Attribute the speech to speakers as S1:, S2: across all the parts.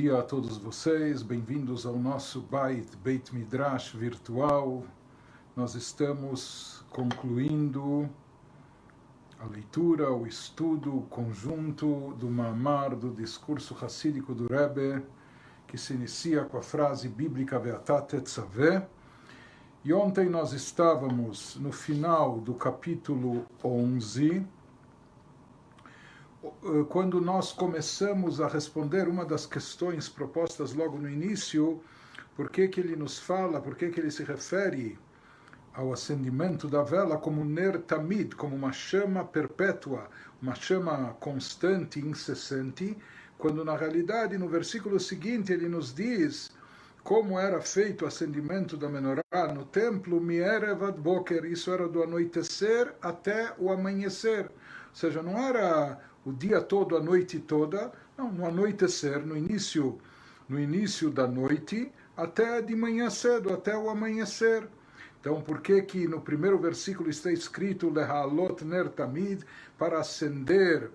S1: dia a todos vocês, bem-vindos ao nosso Beit, Beit Midrash virtual. Nós estamos concluindo a leitura, o estudo o conjunto do Mamar, do discurso racídico do Rebbe, que se inicia com a frase bíblica Veatat Tetzaveh. E ontem nós estávamos no final do capítulo 11, eh, quando nós começamos a responder uma das questões propostas logo no início, por que, que ele nos fala, por que, que ele se refere ao acendimento da vela como ner tamid, como uma chama perpétua, uma chama constante, incessante, quando na realidade no versículo seguinte ele nos diz como era feito o acendimento da menorá no templo, mierevad boker, isso era do anoitecer até o amanhecer. Ou seja, não era o dia todo, a noite toda, não, no anoitecer, no início, no início da noite, até de manhã cedo, até o amanhecer. Então, por que que no primeiro versículo está escrito Lehalot ner tamid, para acender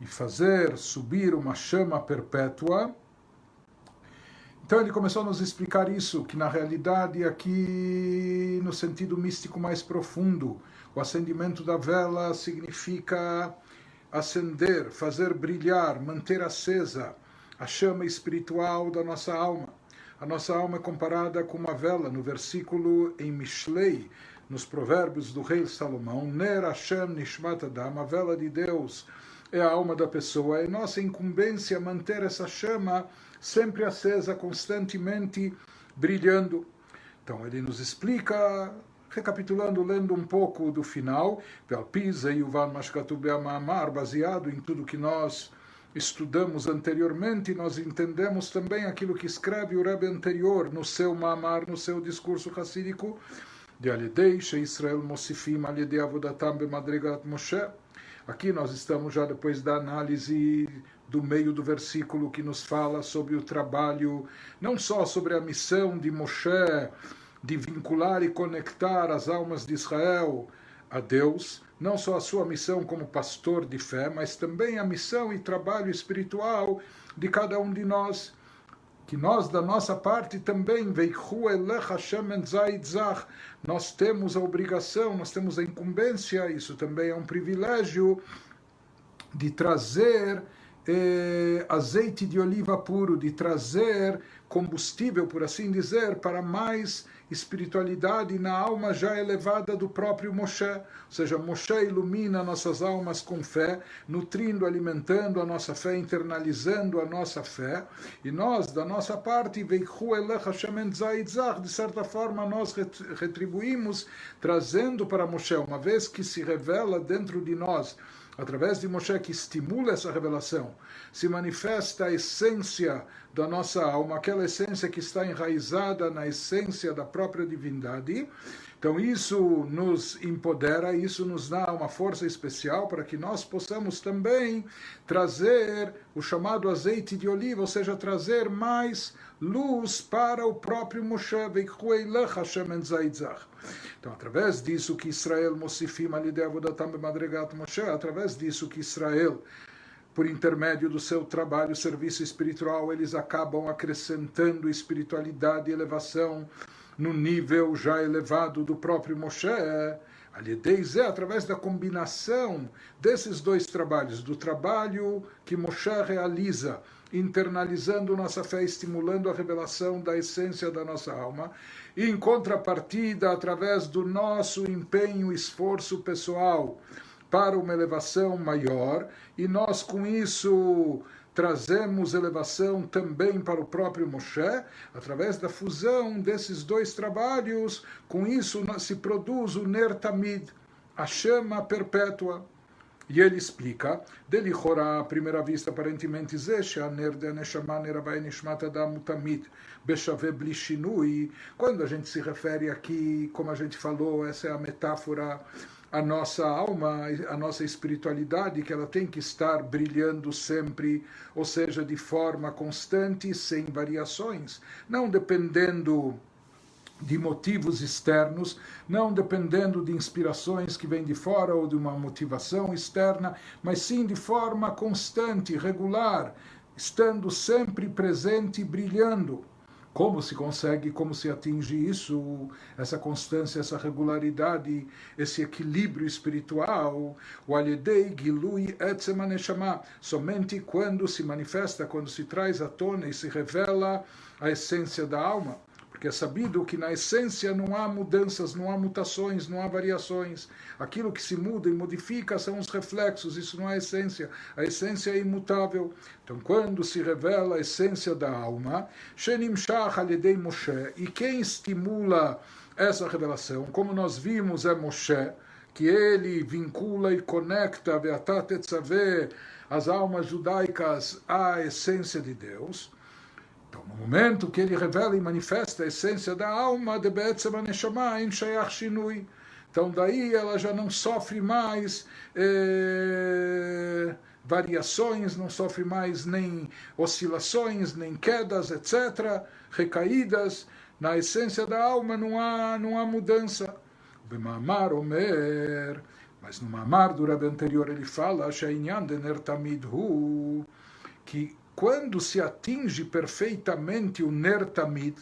S1: e fazer subir uma chama perpétua? Então ele começou a nos explicar isso, que na realidade aqui no sentido místico mais profundo, o acendimento da vela significa acender, fazer brilhar, manter acesa a chama espiritual da nossa alma. A nossa alma é comparada com uma vela, no versículo em Mishlei, nos provérbios do rei Salomão, Ner Hashem Nishmat Adam, a vela de Deus é a alma da pessoa. É nossa incumbência manter essa chama sempre acesa, constantemente brilhando. Então ele nos explica Recapitulando, lendo um pouco do final, Pisa e Uvan Mashkatubeamamar, baseado em tudo que nós estudamos anteriormente, nós entendemos também aquilo que escreve o Rebbe anterior no seu Mamar, no seu discurso racídico, de Alidei, Israel Mosifim, Alidei Avodatam Bemadregat Moshe. Aqui nós estamos já depois da análise do meio do versículo que nos fala sobre o trabalho, não só sobre a missão de Moshe, de vincular e conectar as almas de Israel a Deus, não só a sua missão como pastor de fé, mas também a missão e trabalho espiritual de cada um de nós. Que nós, da nossa parte, também, nós temos a obrigação, nós temos a incumbência, isso também é um privilégio, de trazer eh, azeite de oliva puro, de trazer combustível, por assim dizer, para mais espiritualidade na alma já elevada do próprio Moshe. Ou seja, Moshe ilumina nossas almas com fé, nutrindo, alimentando a nossa fé, internalizando a nossa fé. E nós, da nossa parte, de certa forma, nós retribuímos, trazendo para Moshe, uma vez que se revela dentro de nós através de Moshe que estimula essa revelação, se manifesta a essência da nossa alma, aquela essência que está enraizada na essência da própria divindade. Então isso nos empodera, isso nos dá uma força especial para que nós possamos também trazer o chamado azeite de oliva, ou seja, trazer mais luz para o próprio Moshe. Então, através disso que Israel, através disso que Israel, por intermédio do seu trabalho, serviço espiritual, eles acabam acrescentando espiritualidade e elevação no nível já elevado do próprio Moshe. Alideis é através da combinação desses dois trabalhos, do trabalho que Moshe realiza internalizando nossa fé, estimulando a revelação da essência da nossa alma, e em contrapartida, através do nosso empenho esforço pessoal para uma elevação maior, e nós com isso trazemos elevação também para o próprio Moshe, através da fusão desses dois trabalhos, com isso se produz o Ner Tamid, a chama perpétua. E ele explica, dele à primeira vista, aparentemente, quando a gente se refere aqui, como a gente falou, essa é a metáfora, a nossa alma, a nossa espiritualidade, que ela tem que estar brilhando sempre, ou seja, de forma constante, sem variações, não dependendo de motivos externos, não dependendo de inspirações que vêm de fora ou de uma motivação externa, mas sim de forma constante, regular, estando sempre presente e brilhando. Como se consegue, como se atinge isso, essa constância, essa regularidade, esse equilíbrio espiritual? O Alidei Gilui Etzemaneshama, somente quando se manifesta, quando se traz à tona e se revela a essência da alma. Porque é sabido que na essência não há mudanças, não há mutações, não há variações. Aquilo que se muda e modifica são os reflexos, isso não é essência. A essência é imutável. Então, quando se revela a essência da alma, Shenim Shach Aledei Moshe, e quem estimula essa revelação, como nós vimos, é Moshe, que ele vincula e conecta Beatat as almas judaicas à essência de Deus. Então, no momento que ele revela e manifesta a essência da alma de Be'etzem Neshama em Shayach Shinui, então daí ela já não sofre mais eh, variações, não sofre mais nem oscilações, nem quedas, etc., recaídas. Na essência da alma não há, não há mudança. Bemamar Omer, mas no Mamar do Rebbe anterior ele fala, Hu, que quando se atinge perfeitamente o Nertamid,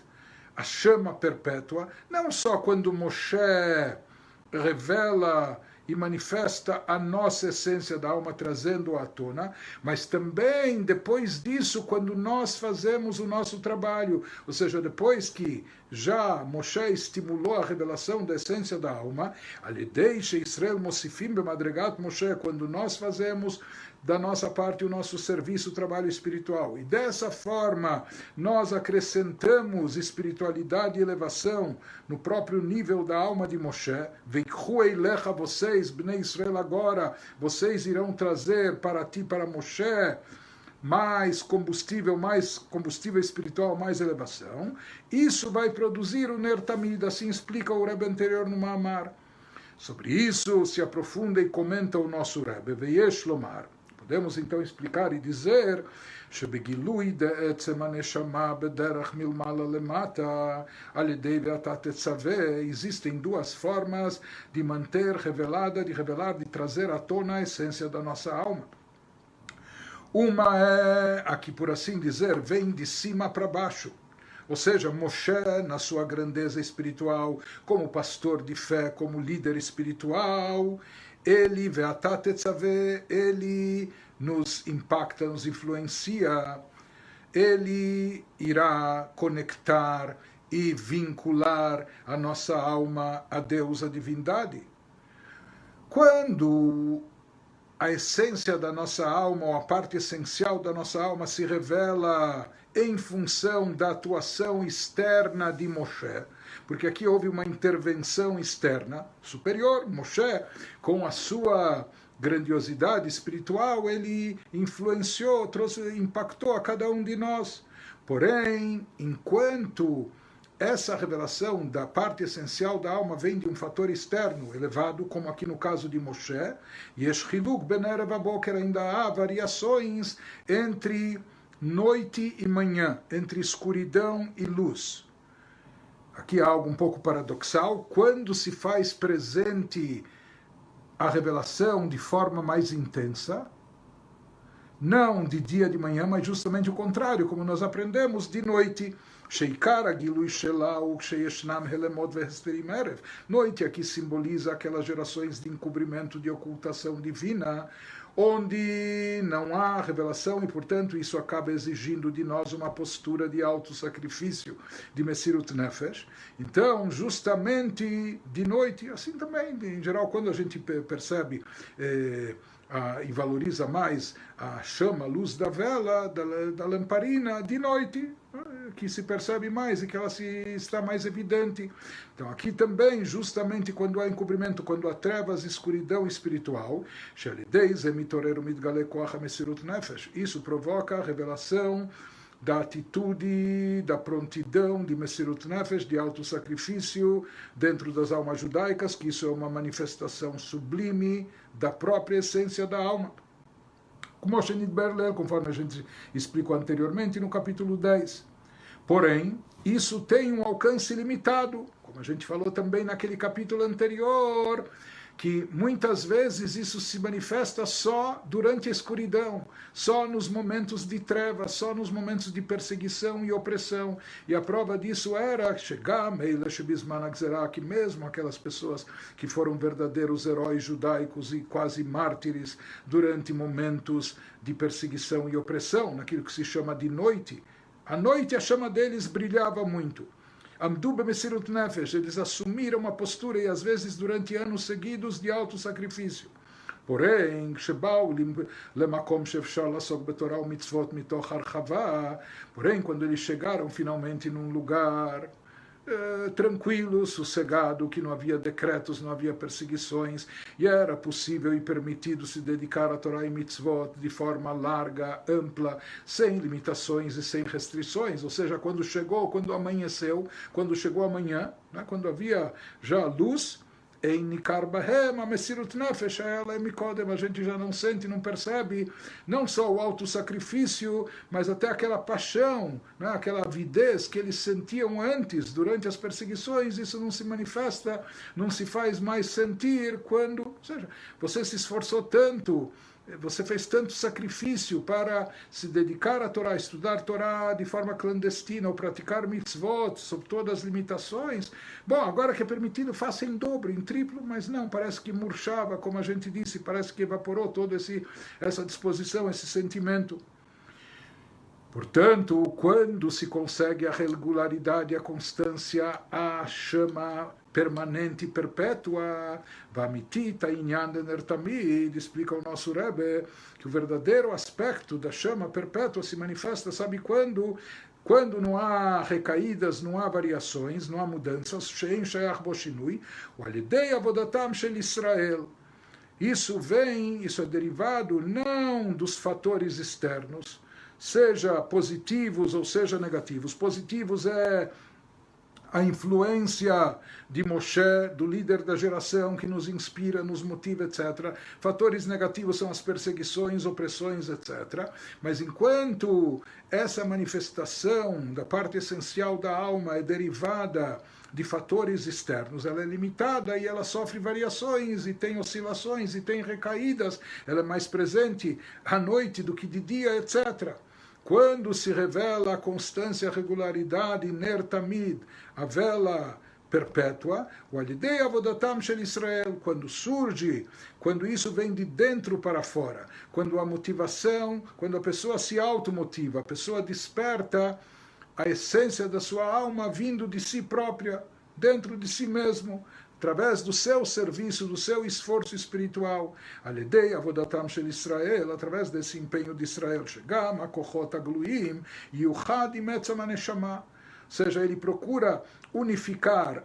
S1: a chama perpétua, não só quando Moshe revela e manifesta a nossa essência da alma, trazendo-a à tona, mas também depois disso, quando nós fazemos o nosso trabalho, ou seja, depois que já Moshe estimulou a revelação da essência da alma, deixa Israel Mosifim Bemadregat Moshe, quando nós fazemos da nossa parte o nosso serviço, o trabalho espiritual. E dessa forma, nós acrescentamos espiritualidade e elevação no próprio nível da alma de Moshe. Lecha vocês, Bnei Israel, agora, vocês irão trazer para ti, para Moshe, mais combustível, mais combustível espiritual, mais elevação. Isso vai produzir o Nertamid, assim explica o Rebbe anterior no Mamar. Sobre isso se aprofunda e comenta o nosso Rebbe, Veyesh Lomar. Podemos então explicar e dizer שבגילוי דעצם הנשמה בדרך מלמעלה למטה, על ידי ואתה תצווה, existem duas formas de manter revelada, de revelar, de trazer à tona a essência da nossa alma. Uma é, aqui por assim dizer, vem de cima para baixo. Ou seja, Moshe, na sua grandeza espiritual, como pastor de fé, como líder espiritual, ele, ele nos impacta, nos influencia, ele irá conectar e vincular a nossa alma a Deus, a divindade. Quando a essência da nossa alma, ou a parte essencial da nossa alma, se revela em função da atuação externa de Moshe, porque aqui houve uma intervenção externa superior, Moshe, com a sua grandiosidade espiritual, ele influenciou, trouxe, impactou a cada um de nós. Porém, enquanto essa revelação da parte essencial da alma vem de um fator externo elevado, como aqui no caso de Moshe, e Eshchiluk ben Boker ainda há variações entre noite e manhã, entre escuridão e luz. Aqui há algo um pouco paradoxal, quando se faz presente a revelação de forma mais intensa, não de dia de manhã, mas justamente o contrário, como nós aprendemos de noite. Noite aqui simboliza aquelas gerações de encobrimento, de ocultação divina, onde não há revelação e, portanto, isso acaba exigindo de nós uma postura de auto-sacrifício, de Messirut Nefesh. Então, justamente de noite, assim também, em geral, quando a gente percebe. Eh, e valoriza mais a chama, a luz da vela, da, da lamparina de noite, que se percebe mais e que ela se está mais evidente. Então aqui também, justamente quando há encobrimento, quando há trevas, escuridão espiritual, isso provoca a revelação da atitude, da prontidão de Messirut Nefesh, de auto-sacrifício dentro das almas judaicas, que isso é uma manifestação sublime da própria essência da alma. Como Berler, conforme a gente explicou anteriormente no capítulo 10. Porém, isso tem um alcance limitado, como a gente falou também naquele capítulo anterior, que muitas vezes isso se manifesta só durante a escuridão, só nos momentos de trevas, só nos momentos de perseguição e opressão. E a prova disso era chegar, que mesmo aquelas pessoas que foram verdadeiros heróis judaicos e quase mártires durante momentos de perseguição e opressão, naquilo que se chama de noite, à noite a chama deles brilhava muito. Amdub Mesirut Nefesh, eles assumiram uma postura e às vezes durante anos seguidos de alto sacrifício. Porém, Shebau Lemakom Shevshal Lasok Betoral Mitzvot Mitoch Archavá, porém, quando eles chegaram finalmente num lugar eh, tranquilo, sossegado, que não havia decretos, não havia perseguições, e era possível e permitido se dedicar à Torá e Mitzvot de forma larga, ampla, sem limitações e sem restrições. Ou seja, quando chegou, quando amanheceu, quando chegou amanhã, né, quando havia já luz, em Nikar Bahem, a Messirut Nefesh, ela é Mikodem, a gente já não sente, não percebe, não só o alto sacrifício, mas até aquela paixão, né, aquela avidez que eles sentiam antes, durante as perseguições, isso não se manifesta, não se faz mais sentir quando, ou seja, você se esforçou tanto, você fez tanto sacrifício para se dedicar à Torá, estudar Torá de forma clandestina, ou praticar mitzvot, sob todas as limitações. Bom, agora que é permitido, faça em dobro, em triplo, mas não, parece que murchava, como a gente disse, parece que evaporou toda essa disposição, esse sentimento. Portanto, quando se consegue a regularidade, a constância, a chama permanente e perpétua, Vamitita Inyan Nertamid, explica o nosso Rebbe, que o verdadeiro aspecto da chama perpétua se manifesta, sabe quando? Quando não há recaídas, não há variações, não há mudanças, o Alidei Avodatam Israel. Isso vem, isso é derivado não dos fatores externos, seja positivos ou seja negativos. Positivos é a influência de Moshe, do líder da geração que nos inspira, nos motiva, etc. Fatores negativos são as perseguições, opressões, etc. Mas enquanto essa manifestação da parte essencial da alma é derivada de fatores externos, ela é limitada e ela sofre variações e tem oscilações e tem recaídas, ela é mais presente à noite do que de dia, etc. Quando se revela a constância, a regularidade, nertamid, a vela perpétua, o alidei avodatam shel Israel, quando surge, quando isso vem de dentro para fora, quando a motivação, quando a pessoa se automotiva, a pessoa desperta a essência da sua alma vindo de si própria, dentro de si mesmo, através do seu serviço, do seu esforço espiritual, Aledei Avodatam Shel Israel, através desse empenho de Israel, Shegam, Akochot Agluim, Yuchad Imetzam Aneshama. Ou seja, ele procura unificar,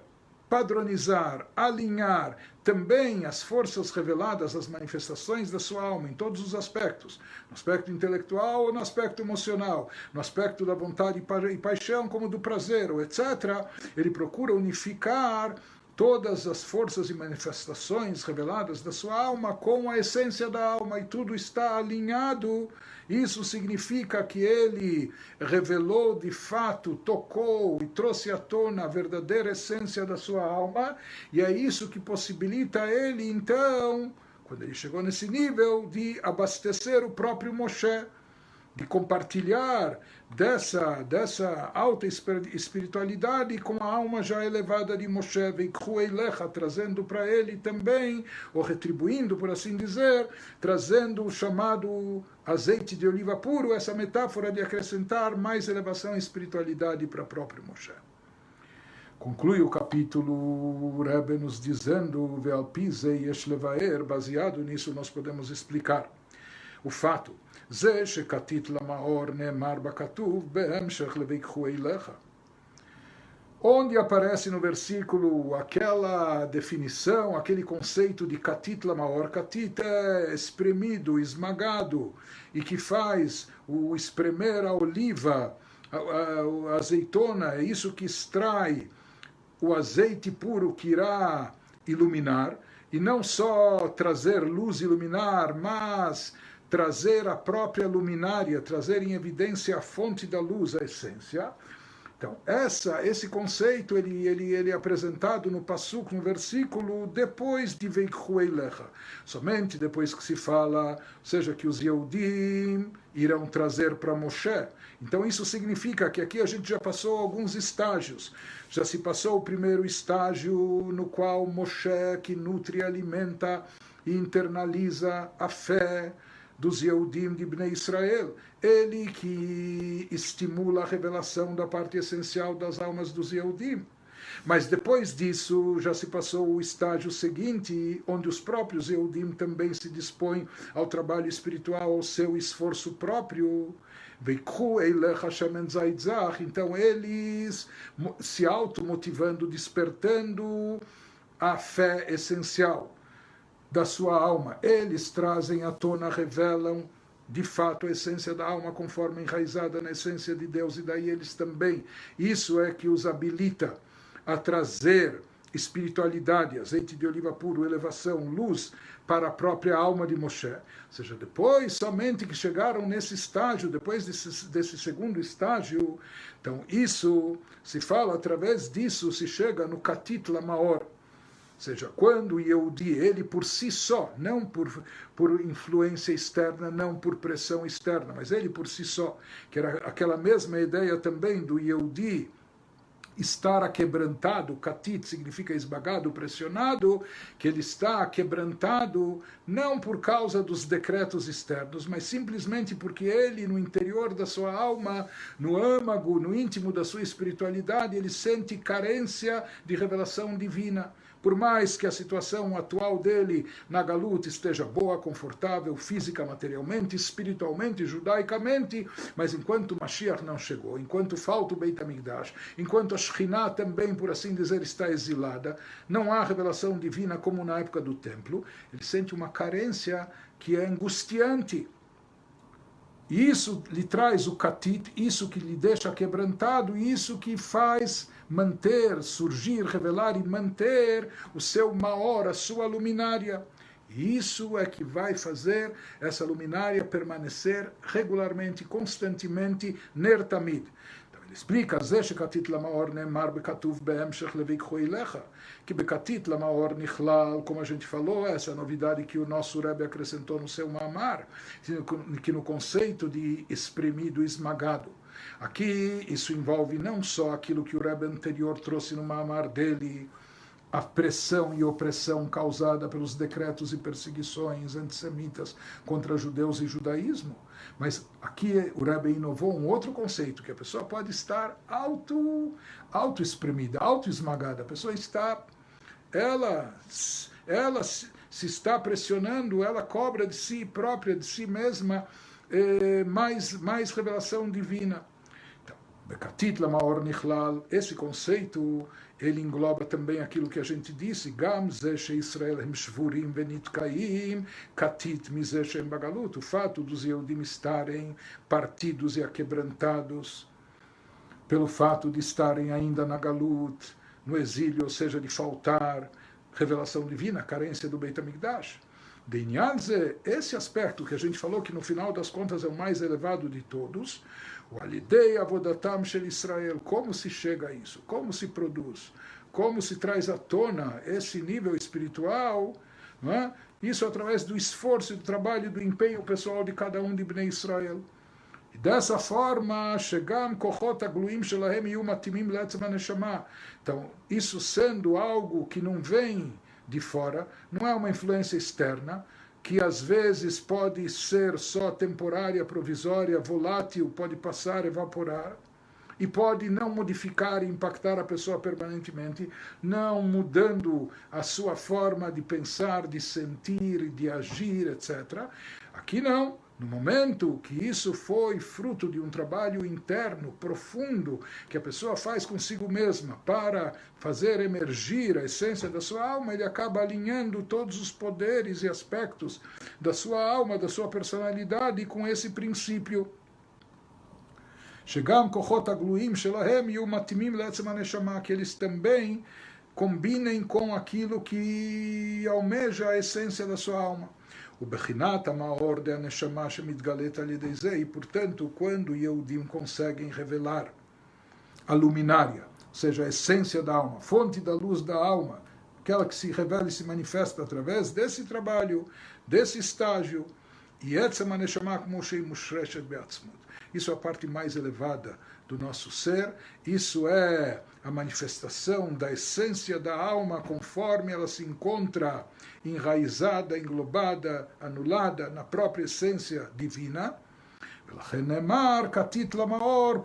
S1: padronizar, alinhar também as forças reveladas, as manifestações da sua alma em todos os aspectos, no aspecto intelectual ou no aspecto emocional, no aspecto da vontade e paixão como do prazer, etc. Ele procura unificar todas as forças e manifestações reveladas da sua alma com a essência da alma e tudo está alinhado. Isso significa que ele revelou de fato, tocou e trouxe à tona a verdadeira essência da sua alma, e é isso que possibilita ele, então, quando ele chegou nesse nível, de abastecer o próprio Moshe de compartilhar dessa, dessa alta espiritualidade com a alma já elevada de Moshe, Lecha, trazendo para ele também, ou retribuindo, por assim dizer, trazendo o chamado azeite de oliva puro, essa metáfora de acrescentar mais elevação e espiritualidade para próprio Moshe. Conclui o capítulo Rebbe nos dizendo, Vealpize Yeshlevaer, baseado nisso nós podemos explicar o fato זה שכתית למאור נאמר בכתוב בהמשך לויקחו אליך. Onde aparece no versículo aquela definição, aquele conceito de katit lamaor. Katit é espremido, esmagado, e que faz o espremer a oliva, a, a, a azeitona, é isso que extrai o azeite puro que irá iluminar, e não só trazer luz iluminar, mas trazer a própria luminária, trazer em evidência a fonte da luz, a essência. Então, essa, esse conceito ele, ele, ele é apresentado no Passuk, no versículo, depois de Veikhueilecha. Somente depois que se fala, seja, que os Yehudim irão trazer para Moshe. Então, isso significa que aqui a gente já passou alguns estágios. Já se passou o primeiro estágio no qual Moshe, que nutre alimenta e internaliza a fé, dos Yehudim de Bnei Israel. Ele que estimula a revelação da parte essencial das almas dos Yehudim. Mas depois disso já se passou o estágio seguinte, onde os próprios Yehudim também se dispõem ao trabalho espiritual, ao seu esforço próprio. Então eles se automotivando, despertando a fé essencial da sua alma. Eles trazem à tona, revelam de fato a essência da alma conforme enraizada na essência de Deus e daí eles também. Isso é que os habilita a trazer espiritualidade, azeite de oliva puro, elevação, luz para a própria alma de Moshe. Ou seja, depois somente que chegaram nesse estágio, depois desse, desse segundo estágio, então isso se fala através disso se chega no Katit Lamaor ou seja, quando o Yehudi, ele por si só, não por, por influência externa, não por pressão externa, mas ele por si só, que era aquela mesma ideia também do Yehudi, estar aquebrantado, katit significa esbagado, pressionado, que ele está quebrantado não por causa dos decretos externos, mas simplesmente porque ele, no interior da sua alma, no âmago, no íntimo da sua espiritualidade, ele sente carência de revelação divina. Por mais que a situação atual dele na Galuta esteja boa, confortável, física, materialmente, espiritualmente, judaicamente, mas enquanto Mashiach não chegou, enquanto falta o Beit HaMikdash, enquanto a Shekhinah também, por assim dizer, está exilada, não há revelação divina como na época do templo, ele sente uma carência que é angustiante. E isso lhe traz o katit, isso que lhe deixa quebrantado, isso que faz manter, surgir, revelar e manter o seu maior a sua luminária. Isso é que vai fazer essa luminária permanecer regularmente, constantemente, nertamid. Então ele explica, Zeshekatit Lamaor Neemar Bekatuv Beemshech Levikhu Ilecha, que Bekatit Lamaor Nichlal, como a gente falou, essa é novidade que o nosso Rebbe acrescentou no seu Mamar, que no conceito de espremido, esmagado, Aqui isso envolve não só aquilo que o Rebbe anterior trouxe no Mamar dele, a pressão e opressão causada pelos decretos e perseguições antissemitas contra judeus e judaísmo, mas aqui o Rebbe inovou um outro conceito, que a pessoa pode estar auto, auto espremida, auto esmagada, a pessoa está, ela, ela se está pressionando, ela cobra de si própria, de si mesma, eh, mais, mais revelação divina. Bekatit lamaor nichlal, esse conceito, ele engloba também aquilo que a gente disse, gam ze Israel hem shvurim venitkaim, katit bagalut, o fato dos Yehudim estarem partidos e aquebrantados pelo fato de estarem ainda na galut, no exílio, ou seja, de faltar revelação divina, carência do Beit HaMikdash. Denyanze, esse aspecto que a gente falou que no final das contas é o mais elevado de todos, o Alidei Avodatam Shel Israel, como se chega a isso? Como se produz? Como se traz à tona esse nível espiritual? É? Isso através do esforço, do trabalho e do empenho pessoal de cada um de Bnei Israel. E dessa forma, chegam kochot agluim shelahem neshama. Então, isso sendo algo que não vem de fora, não é uma influência externa, que às vezes pode ser só temporária, provisória, volátil, pode passar, evaporar, e pode não modificar e impactar a pessoa permanentemente, não mudando a sua forma de pensar, de sentir, de agir, etc. Aqui não. No momento que isso foi fruto de um trabalho interno, profundo, que a pessoa faz consigo mesma para fazer emergir a essência da sua alma, ele acaba alinhando todos os poderes e aspectos da sua alma, da sua personalidade com esse princípio. שגם כוחות הגלויים שלהם יהיו מתאימים לעצם הנשמה, que eles também combinem com aquilo que almeja a essência da sua alma. O Bechinat Amaor Aneshama Shemitgalet Alidezei, e portanto, quando Yehudim conseguem revelar a luminária, ou seja, a essência da alma, fonte da luz da alma, aquela que se revela e se manifesta através desse trabalho, desse estágio. E isso é a parte mais elevada do nosso ser, isso é a manifestação da essência da alma conforme ela se encontra enraizada, englobada, anulada na própria essência divina.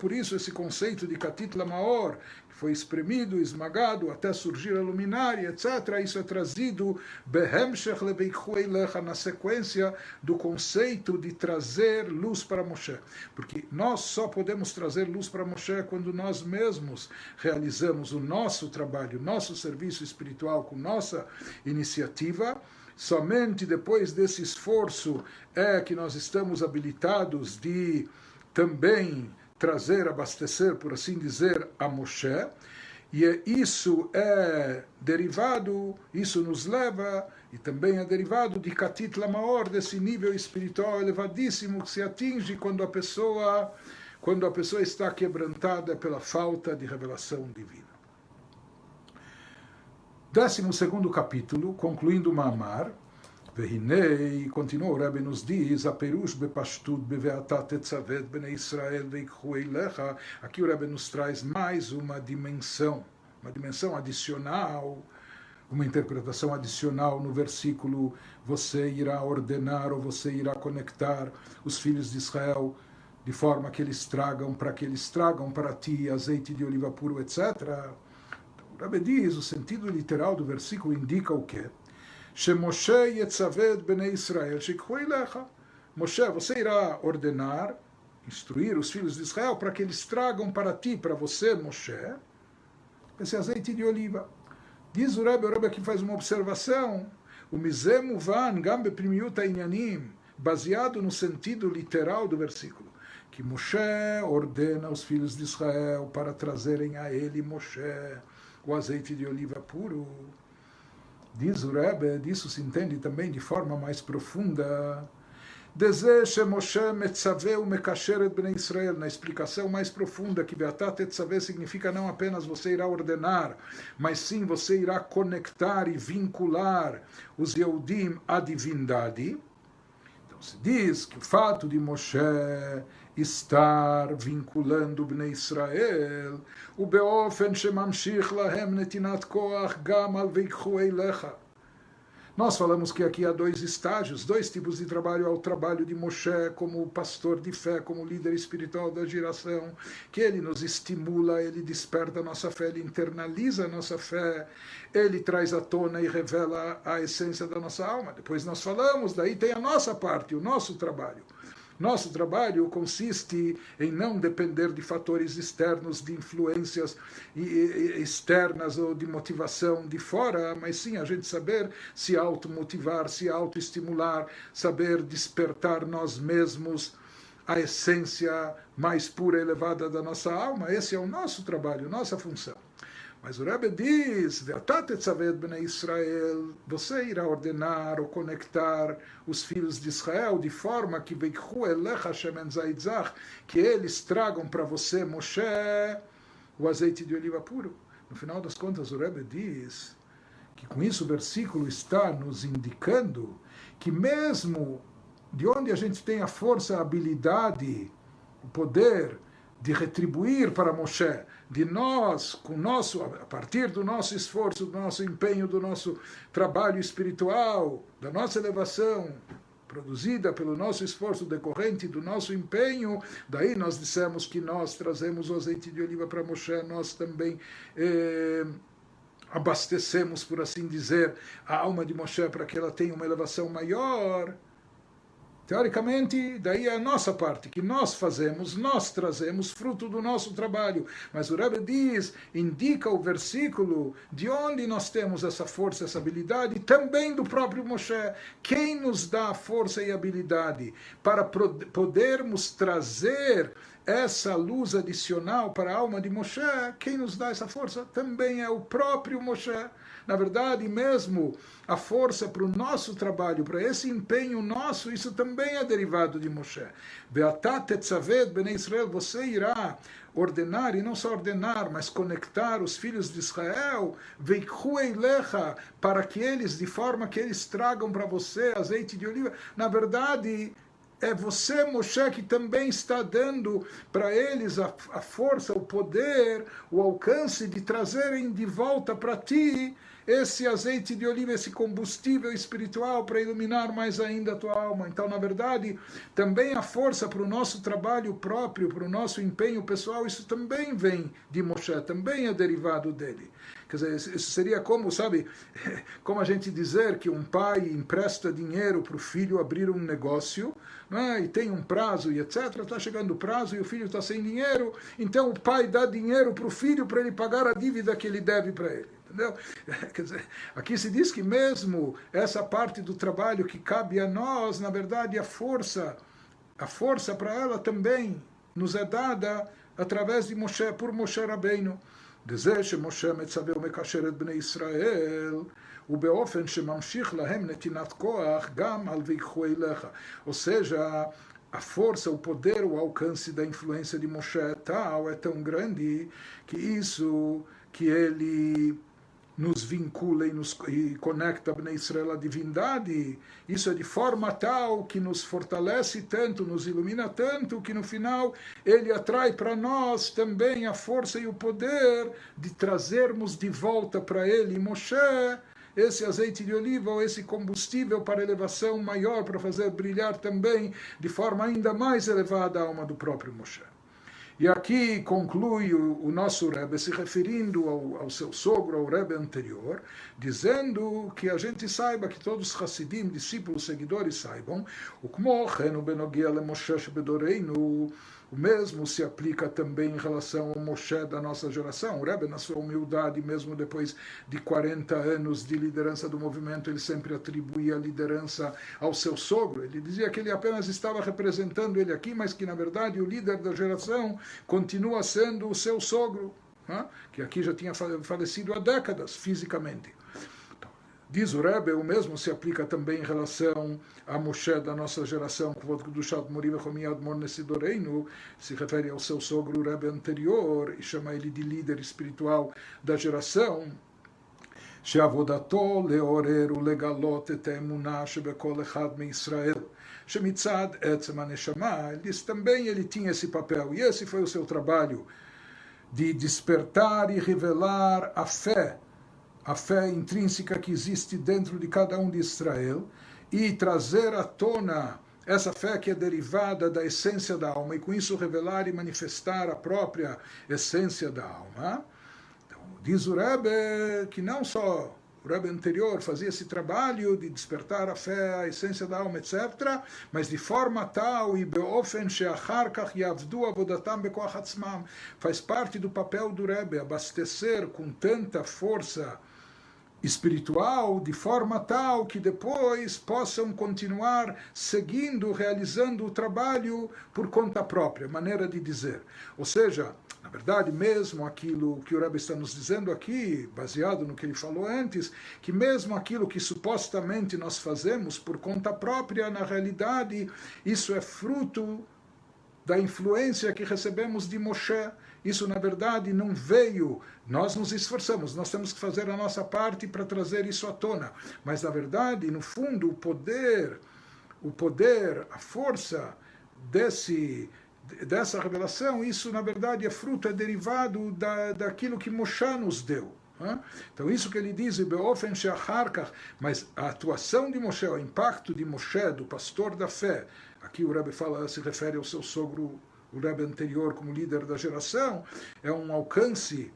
S1: Por isso esse conceito de Katit Lamaor, foi espremido, esmagado até surgir a luminária, etc. Isso é trazido na sequência do conceito de trazer luz para Moshe. Porque nós só podemos trazer luz para Moshe quando nós mesmos realizamos o nosso trabalho, nosso serviço espiritual com nossa iniciativa Somente depois desse esforço é que nós estamos habilitados de também trazer, abastecer, por assim dizer, a Moshe. E é, isso é derivado, isso nos leva, e também é derivado de Katit Lamaor, desse nível espiritual elevadíssimo que se atinge quando a pessoa, quando a pessoa está quebrantada pela falta de revelação divina. Décimo segundo capítulo, concluindo Mamar, Vehinei, continua o Rebbe nos diz, Aperush bepashtut beveatat etzavet bene Israel veikhueilecha. Aqui o Rebbe nos traz mais uma dimensão, uma dimensão adicional, uma interpretação adicional no versículo: Você irá ordenar ou você irá conectar os filhos de Israel de forma que eles tragam, para que eles tragam para ti azeite de oliva puro, etc. Então, o Rebbe diz, o sentido literal do versículo indica o quê? Shemoshe yetzaved bnei Israel shikhu elecha. Moshe, você irá ordenar, instruir os filhos de Israel para que eles tragam para ti, para você, Moshe, esse azeite de oliva. Diz o Rebbe, o Rebbe aqui faz uma observação. O mizemu van gambe primiuta inyanim, baseado no sentido literal do versículo que Moshe ordena aos filhos de Israel para trazerem a ele, Moshe, o azeite de oliva puro. Diz o Rebbe, disso se entende também de forma mais profunda. Deseja Moshe metzaveu mekasheret bnei Israel, na explicação mais profunda, que Beatat etzaveh significa não apenas você irá ordenar, mas sim você irá conectar e vincular os Yehudim à divindade. Se diz que o fato de Moshe estar vinculando Bnei Israel, o beofen shemamshich lahem netinat koach gam al veikhu eilecha. Nós falamos que aqui há dois estágios, dois tipos de trabalho. Há o trabalho de Moshe como pastor de fé, como líder espiritual da geração, que ele nos estimula, ele desperta a nossa fé, ele internaliza a nossa fé, ele traz à tona e revela a essência da nossa alma. Depois nós falamos, daí tem a nossa parte, o nosso trabalho. Nosso trabalho consiste em não depender de fatores externos, de influências externas ou de motivação de fora, mas sim a gente saber se automotivar, se autoestimular, saber despertar nós mesmos a essência mais pura e elevada da nossa alma. Esse é o nosso trabalho, nossa função. Mas o Rebbe diz, Israel, você irá ordenar ou conectar os filhos de Israel de forma que que eles tragam para você, Moshe, o azeite de oliva puro. No final das contas, o Rebbe diz que com isso o versículo está nos indicando que mesmo de onde a gente tem a força, a habilidade, o poder de retribuir para Moshe, de nós, com nosso, a partir do nosso esforço, do nosso empenho, do nosso trabalho espiritual, da nossa elevação, produzida pelo nosso esforço decorrente do nosso empenho, daí nós dissemos que nós trazemos o azeite de oliva para Moshe, nós também eh, abastecemos, por assim dizer, a alma de Moshe para que ela tenha uma elevação maior. Teoricamente, daí é a nossa parte, que nós fazemos, nós trazemos fruto do nosso trabalho. Mas o Rebbe diz, indica o versículo de onde nós temos essa força, essa habilidade, também do próprio Moshe. Quem nos dá a força e habilidade para podermos trazer essa luz adicional para a alma de Moshe? Quem nos dá essa força também é o próprio Moshe. Na verdade, mesmo a força para o nosso trabalho, para esse empenho nosso, isso também é derivado de Moshe. Beatat tetzaved bnei Israel, você irá ordenar, e não só ordenar, mas conectar os filhos de Israel, lecha, para que eles, de forma que eles tragam para você azeite de oliva. Na verdade, é você, Moshe, que também está dando para eles a, a força, o poder, o alcance de trazerem de volta para ti esse azeite de oliva, esse combustível espiritual para iluminar mais ainda a tua alma. Então, na verdade, também a força para o nosso trabalho próprio, para o nosso empenho pessoal, isso também vem de Moshe, também é derivado dele. Quer dizer, isso seria como, sabe, como a gente dizer que um pai empresta dinheiro para o filho abrir um negócio, é? e tem um prazo e etc. Está chegando o prazo e o filho está sem dinheiro, então o pai dá dinheiro para o filho para ele pagar a dívida que ele deve para ele. Entendeu? Quer dizer, aqui se diz que mesmo essa parte do trabalho que cabe a nós, na verdade, a força, a força para ela também nos é dada através de Moshe, por Moshe Rabbeinu. דזה שמשה מצווה ומקשר את בני ישראל, ובאופן שממשיך להם נתינת כוח גם על ויקחו אליך. Ou seja, a força, o poder, o alcance da influência de Moshe é tal, é tão grande, que isso que ele nos vincula e nos e conecta a Israel à divindade, isso é de forma tal que nos fortalece tanto, nos ilumina tanto, que no final ele atrai para nós também a força e o poder de trazermos de volta para ele Moshe esse azeite de oliva ou esse combustível para elevação maior, para fazer brilhar também de forma ainda mais elevada a alma do próprio Moshe. E aqui conclui o, o nosso Rebbe se referindo ao, ao, seu sogro, ao Rebbe anterior, dizendo que a gente saiba, que todos os Hassidim, discípulos, seguidores saibam, o Kmochen, o Benogia le Moshe Bedoreinu, o mesmo se aplica também em relação ao Moshe da nossa geração. O Rebbe, na sua humildade, mesmo depois de 40 anos de liderança do movimento, ele sempre atribuía a liderança ao seu sogro. Ele dizia que ele apenas estava representando ele aqui, mas que, na verdade, o líder da geração continua sendo o seu sogro, que aqui já tinha falecido há décadas fisicamente. Diz o Rebbe, o mesmo se aplica também em relação a Moshe da nossa geração, do Shat Morim Chomiad Mornesidoreinu, se refere ao seu sogro Rebbe anterior e chama ele de líder espiritual da geração. שעבודתו לעורר ולגלות את האמונה שבכל אחד מישראל, שמצד עצם הנשמה, ele diz também ele tinha esse papel, e esse foi o seu trabalho, de despertar e revelar a fé a fé intrínseca que existe dentro de cada um de Israel e trazer à tona essa fé que é derivada da essência da alma e com isso revelar e manifestar a própria essência da alma. Então, diz o Rebbe que não só o Rebbe anterior fazia esse trabalho de despertar a fé, a essência da alma, etc., mas de forma tal e beofen sheachar kach yavdu avodatam bekoach faz parte do papel do Rebbe abastecer com tanta força espiritual de forma tal que depois possam continuar seguindo, realizando o trabalho por conta própria, maneira de dizer. Ou seja, na verdade, mesmo aquilo que o Rebbe está nos dizendo aqui, baseado no que ele falou antes, que mesmo aquilo que supostamente nós fazemos por conta própria, na realidade, isso é fruto da influência que recebemos de Moshe. Isso, na verdade, não veio. Nós nos esforçamos, nós temos que fazer a nossa parte para trazer isso à tona. Mas, na verdade, no fundo, o poder, o poder, a força desse dessa revelação, isso, na verdade, é fruto, é derivado da, daquilo que Moshe nos deu. Então, isso que ele diz, mas a atuação de Moshe, o impacto de Moshe, do pastor da fé, aqui o Rebbe fala, se refere ao seu sogro, o Rebbe anterior, como líder da geração, é um alcance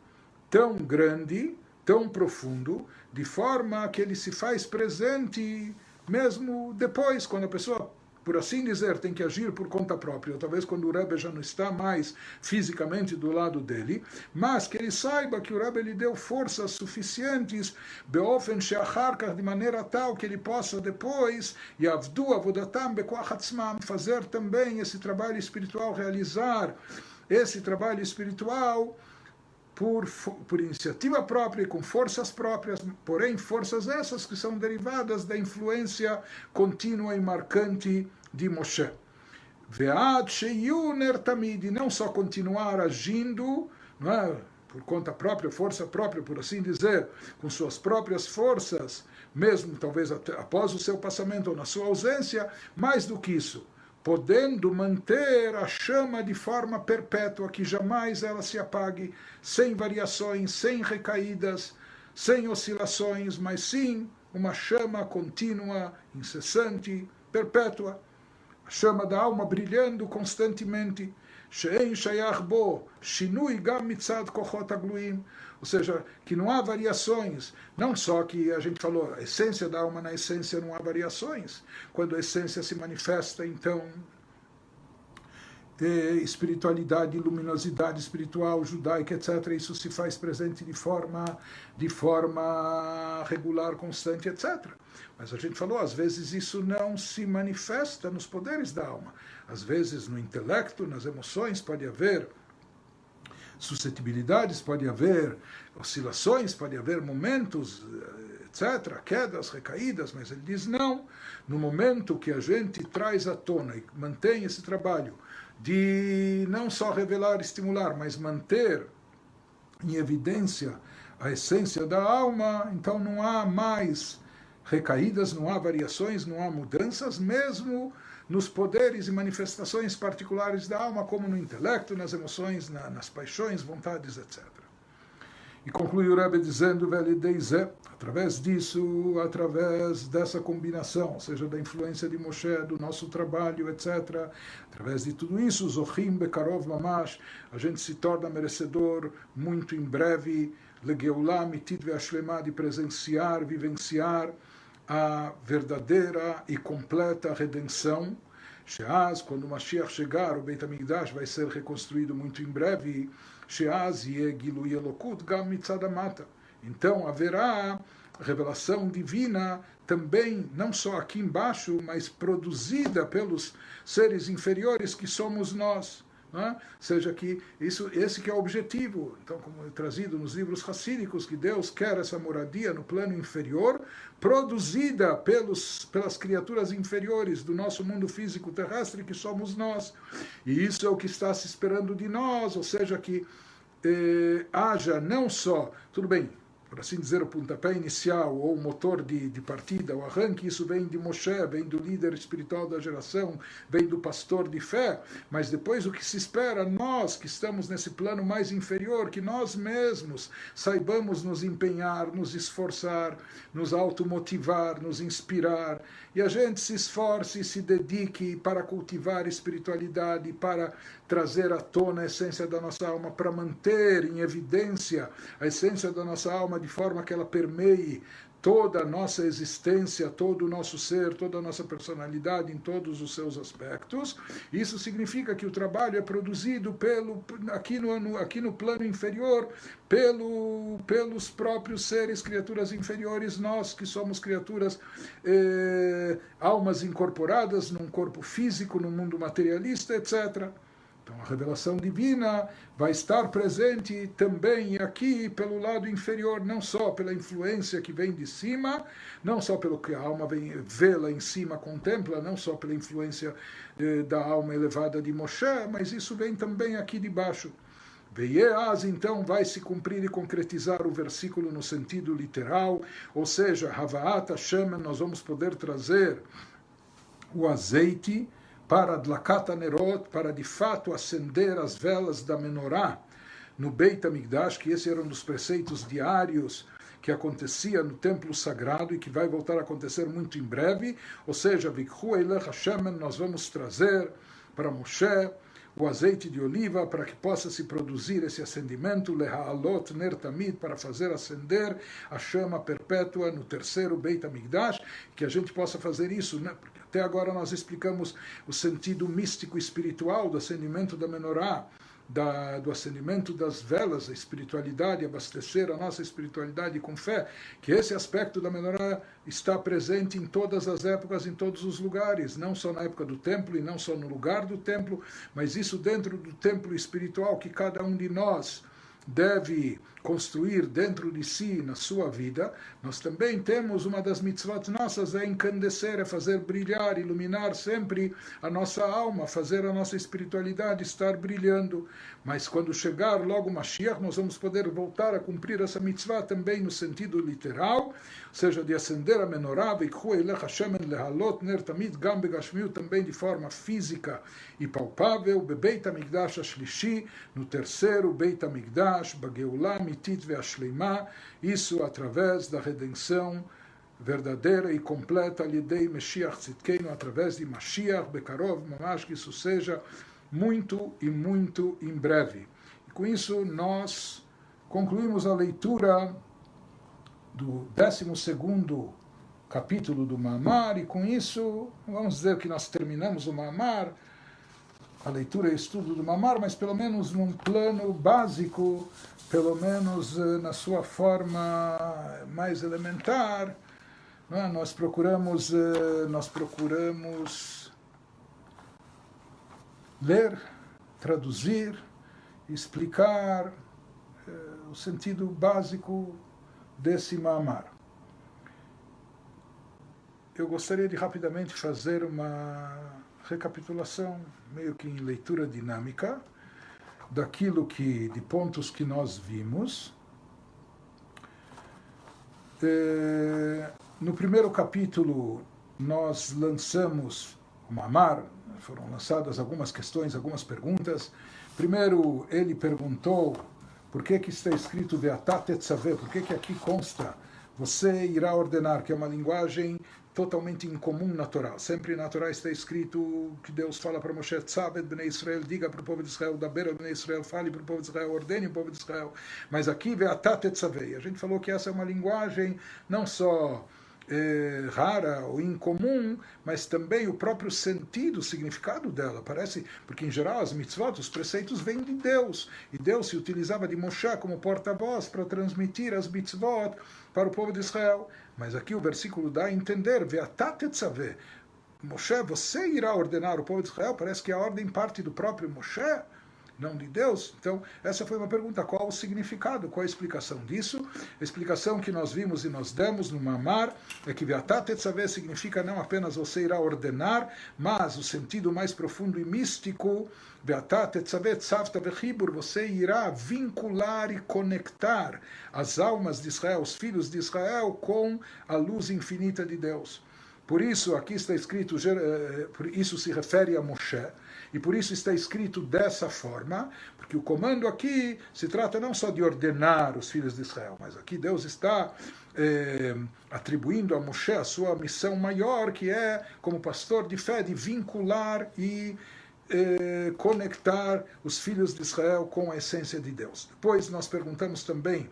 S1: tão grande, tão profundo, de forma que ele se faz presente mesmo depois, quando a pessoa por assim dizer, tem que agir por conta própria, talvez quando o Rebbe já não está mais fisicamente do lado dele, mas que ele saiba que o Rebbe lhe deu forças suficientes, beofen sheacharkar, de maneira tal que ele possa depois, yavdu avodatam bekoachatzmam, fazer também esse trabalho espiritual, realizar esse trabalho espiritual por, por iniciativa própria e com forças próprias, porém forças essas que são derivadas da influência contínua e marcante de Moshe. Ve'ad sheyuner tamid, não só continuar agindo, não é? por conta própria, força própria, por assim dizer, com suas próprias forças, mesmo talvez após o seu passamento ou na sua ausência, mais do que isso, podendo manter a chama de forma perpétua, que jamais ela se apague, sem variações, sem recaídas, sem oscilações, mas sim uma chama contínua, incessante, perpétua, a chama da alma brilhando constantemente. Shein Shayach Bo, Shinui Mitzad Ou seja, que não há variações. Não só que a gente falou, a essência da alma na essência não há variações. Quando a essência se manifesta, então espiritualidade, luminosidade espiritual judaica, etc. Isso se faz presente de forma, de forma regular, constante, etc. Mas a gente falou, às vezes isso não se manifesta nos poderes da alma. Às vezes no intelecto, nas emoções, pode haver suscetibilidades, pode haver oscilações, pode haver momentos, etc., quedas, recaídas, mas ele diz não. No momento que a gente traz à tona e mantém esse trabalho de não só revelar, estimular, mas manter em evidência a essência da alma, então não há mais recaídas, não há variações, não há mudanças, mesmo nos poderes e manifestações particulares da alma, como no intelecto, nas emoções, na, nas paixões, vontades, etc. E conclui o Rebbe dizendo, através disso, através dessa combinação, ou seja, da influência de Moshe, do nosso trabalho, etc., através de tudo isso, Zohim Bekarov Mamash, a gente se torna merecedor muito em breve, Legeulah Mitid Ve'ashlema, de presenciar, vivenciar a verdadeira e completa redenção. Sheaz, quando o Mashiach chegar, o Beit HaMikdash vai ser reconstruído muito em breve, Sheaz Yegilu Yelokut Gam Mitzadamata. Então haverá revelação divina também, não só aqui embaixo, mas produzida pelos seres inferiores que somos nós. Né? Seja que isso, esse que é o objetivo. Então, como é trazido nos livros racídicos, que Deus quer essa moradia no plano inferior, produzida pelos, pelas criaturas inferiores do nosso mundo físico terrestre, que somos nós. E isso é o que está se esperando de nós, ou seja, que eh, haja não só, tudo bem, por assim dizer, o pontapé inicial ou o motor de, de partida, o arranque, isso vem de Moshe, vem do líder espiritual da geração, vem do pastor de fé, mas depois o que se espera, nós que estamos nesse plano mais inferior, que nós mesmos saibamos nos empenhar, nos esforçar, nos automotivar, nos inspirar, e a gente se esforce e se dedique para cultivar espiritualidade, para trazer à tona a essência da nossa alma, para manter em evidência a essência da nossa alma de forma que ela permeie toda a nossa existência, todo o nosso ser, toda a nossa personalidade em todos os seus aspectos. Isso significa que o trabalho é produzido pelo aqui no, aqui no plano inferior pelo, pelos próprios seres, criaturas inferiores, nós que somos criaturas eh, almas incorporadas num corpo físico, num mundo materialista, etc. Então a revelação divina vai estar presente também aqui pelo lado inferior, não só pela influência que vem de cima, não só pelo que a alma vem, vê lá em cima, contempla, não só pela influência eh, da alma elevada de Moshe, mas isso vem também aqui de baixo. Veieaz, então, vai se cumprir e concretizar o versículo no sentido literal, ou seja, Havaat Hashem, nós vamos poder trazer o azeite para Dlakata Nerot, para de fato acender as velas da menorá no Beit HaMikdash, que esse era um dos preceitos diários que acontecia no templo sagrado e que vai voltar a acontecer muito em breve, ou seja, Vikhu nós vamos trazer para Moshe o azeite de oliva para que possa se produzir esse acendimento, para fazer acender a chama perpétua no terceiro Beit HaMikdash, que a gente possa fazer isso, né? Até agora nós explicamos o sentido místico espiritual do acendimento da menorá, da, do acendimento das velas, a espiritualidade, abastecer a nossa espiritualidade com fé, que esse aspecto da menorá está presente em todas as épocas, em todos os lugares, não só na época do templo e não só no lugar do templo, mas isso dentro do templo espiritual que cada um de nós deve construir dentro de si, na sua vida, nós também temos uma das mitzvot nossas, é encandecer, é fazer brilhar, iluminar sempre a nossa alma, fazer a nossa espiritualidade estar brilhando. Mas quando chegar logo Mashiach, nós vamos poder voltar a cumprir essa mitzvah também no sentido literal, seja de acender a menorá, ner tamid gam também de forma física e palpável, bebeit amigdash ashlishi, no terceiro Beit amigdash, bageulah mitit veashleimah, isso através da redenção verdadeira e completa lidei Mashiach Tzidkeinu, através de Mashiach, Bekarov, Mamash, que isso seja muito e muito em breve. E com isso nós concluímos a leitura do 12 capítulo do Mamar, e com isso vamos dizer que nós terminamos o Mamar, a leitura e estudo do Mamar, mas pelo menos num plano básico, pelo menos eh, na sua forma mais elementar, é? nós procuramos eh, nós procuramos ler, traduzir, explicar eh, o sentido básico desse Mamar. Eu gostaria de rapidamente fazer uma recapitulação, meio que em leitura dinâmica, daquilo que, de pontos que nós vimos. É, no primeiro capítulo, nós lançamos o Mamar, foram lançadas algumas questões, algumas perguntas. Primeiro, ele perguntou por que, que está escrito Veatá Tetzaveh, por que, que aqui consta você irá ordenar, que é uma linguagem totalmente incomum na Torá. Sempre na Torá está escrito que Deus fala para Moshe, Tzaved Bnei Israel, diga para o povo de Israel, da beira Bnei Israel, fale para o povo de Israel, ordene o povo de Israel. Mas aqui, Veatá Tetzaveh. A gente falou que essa é uma linguagem não só é, rara ou incomum, mas também o próprio sentido, o significado dela. Parece, porque em geral as mitzvot, os preceitos vêm de Deus, e Deus se utilizava de Moshe como porta-voz para transmitir as mitzvot para o povo de Israel. Mas aqui o versículo dá a entender, Moshe, você irá ordenar o povo de Israel? Parece que a ordem parte do próprio Moshe não de Deus? Então, essa foi uma pergunta. Qual o significado? Qual a explicação disso? A explicação que nós vimos e nós demos no Mamar é que Veatat significa não apenas você irá ordenar, mas o sentido mais profundo e místico, Beatat Tzavta você irá vincular e conectar as almas de Israel, os filhos de Israel, com a luz infinita de Deus. Por isso, aqui está escrito, eh, isso se refere a Moshe, e por isso está escrito dessa forma, porque o comando aqui se trata não só de ordenar os filhos de Israel, mas aqui Deus está eh, atribuindo a Moshe a sua missão maior, que é, como pastor de fé, de vincular e eh, conectar os filhos de Israel com a essência de Deus. Depois nós perguntamos também,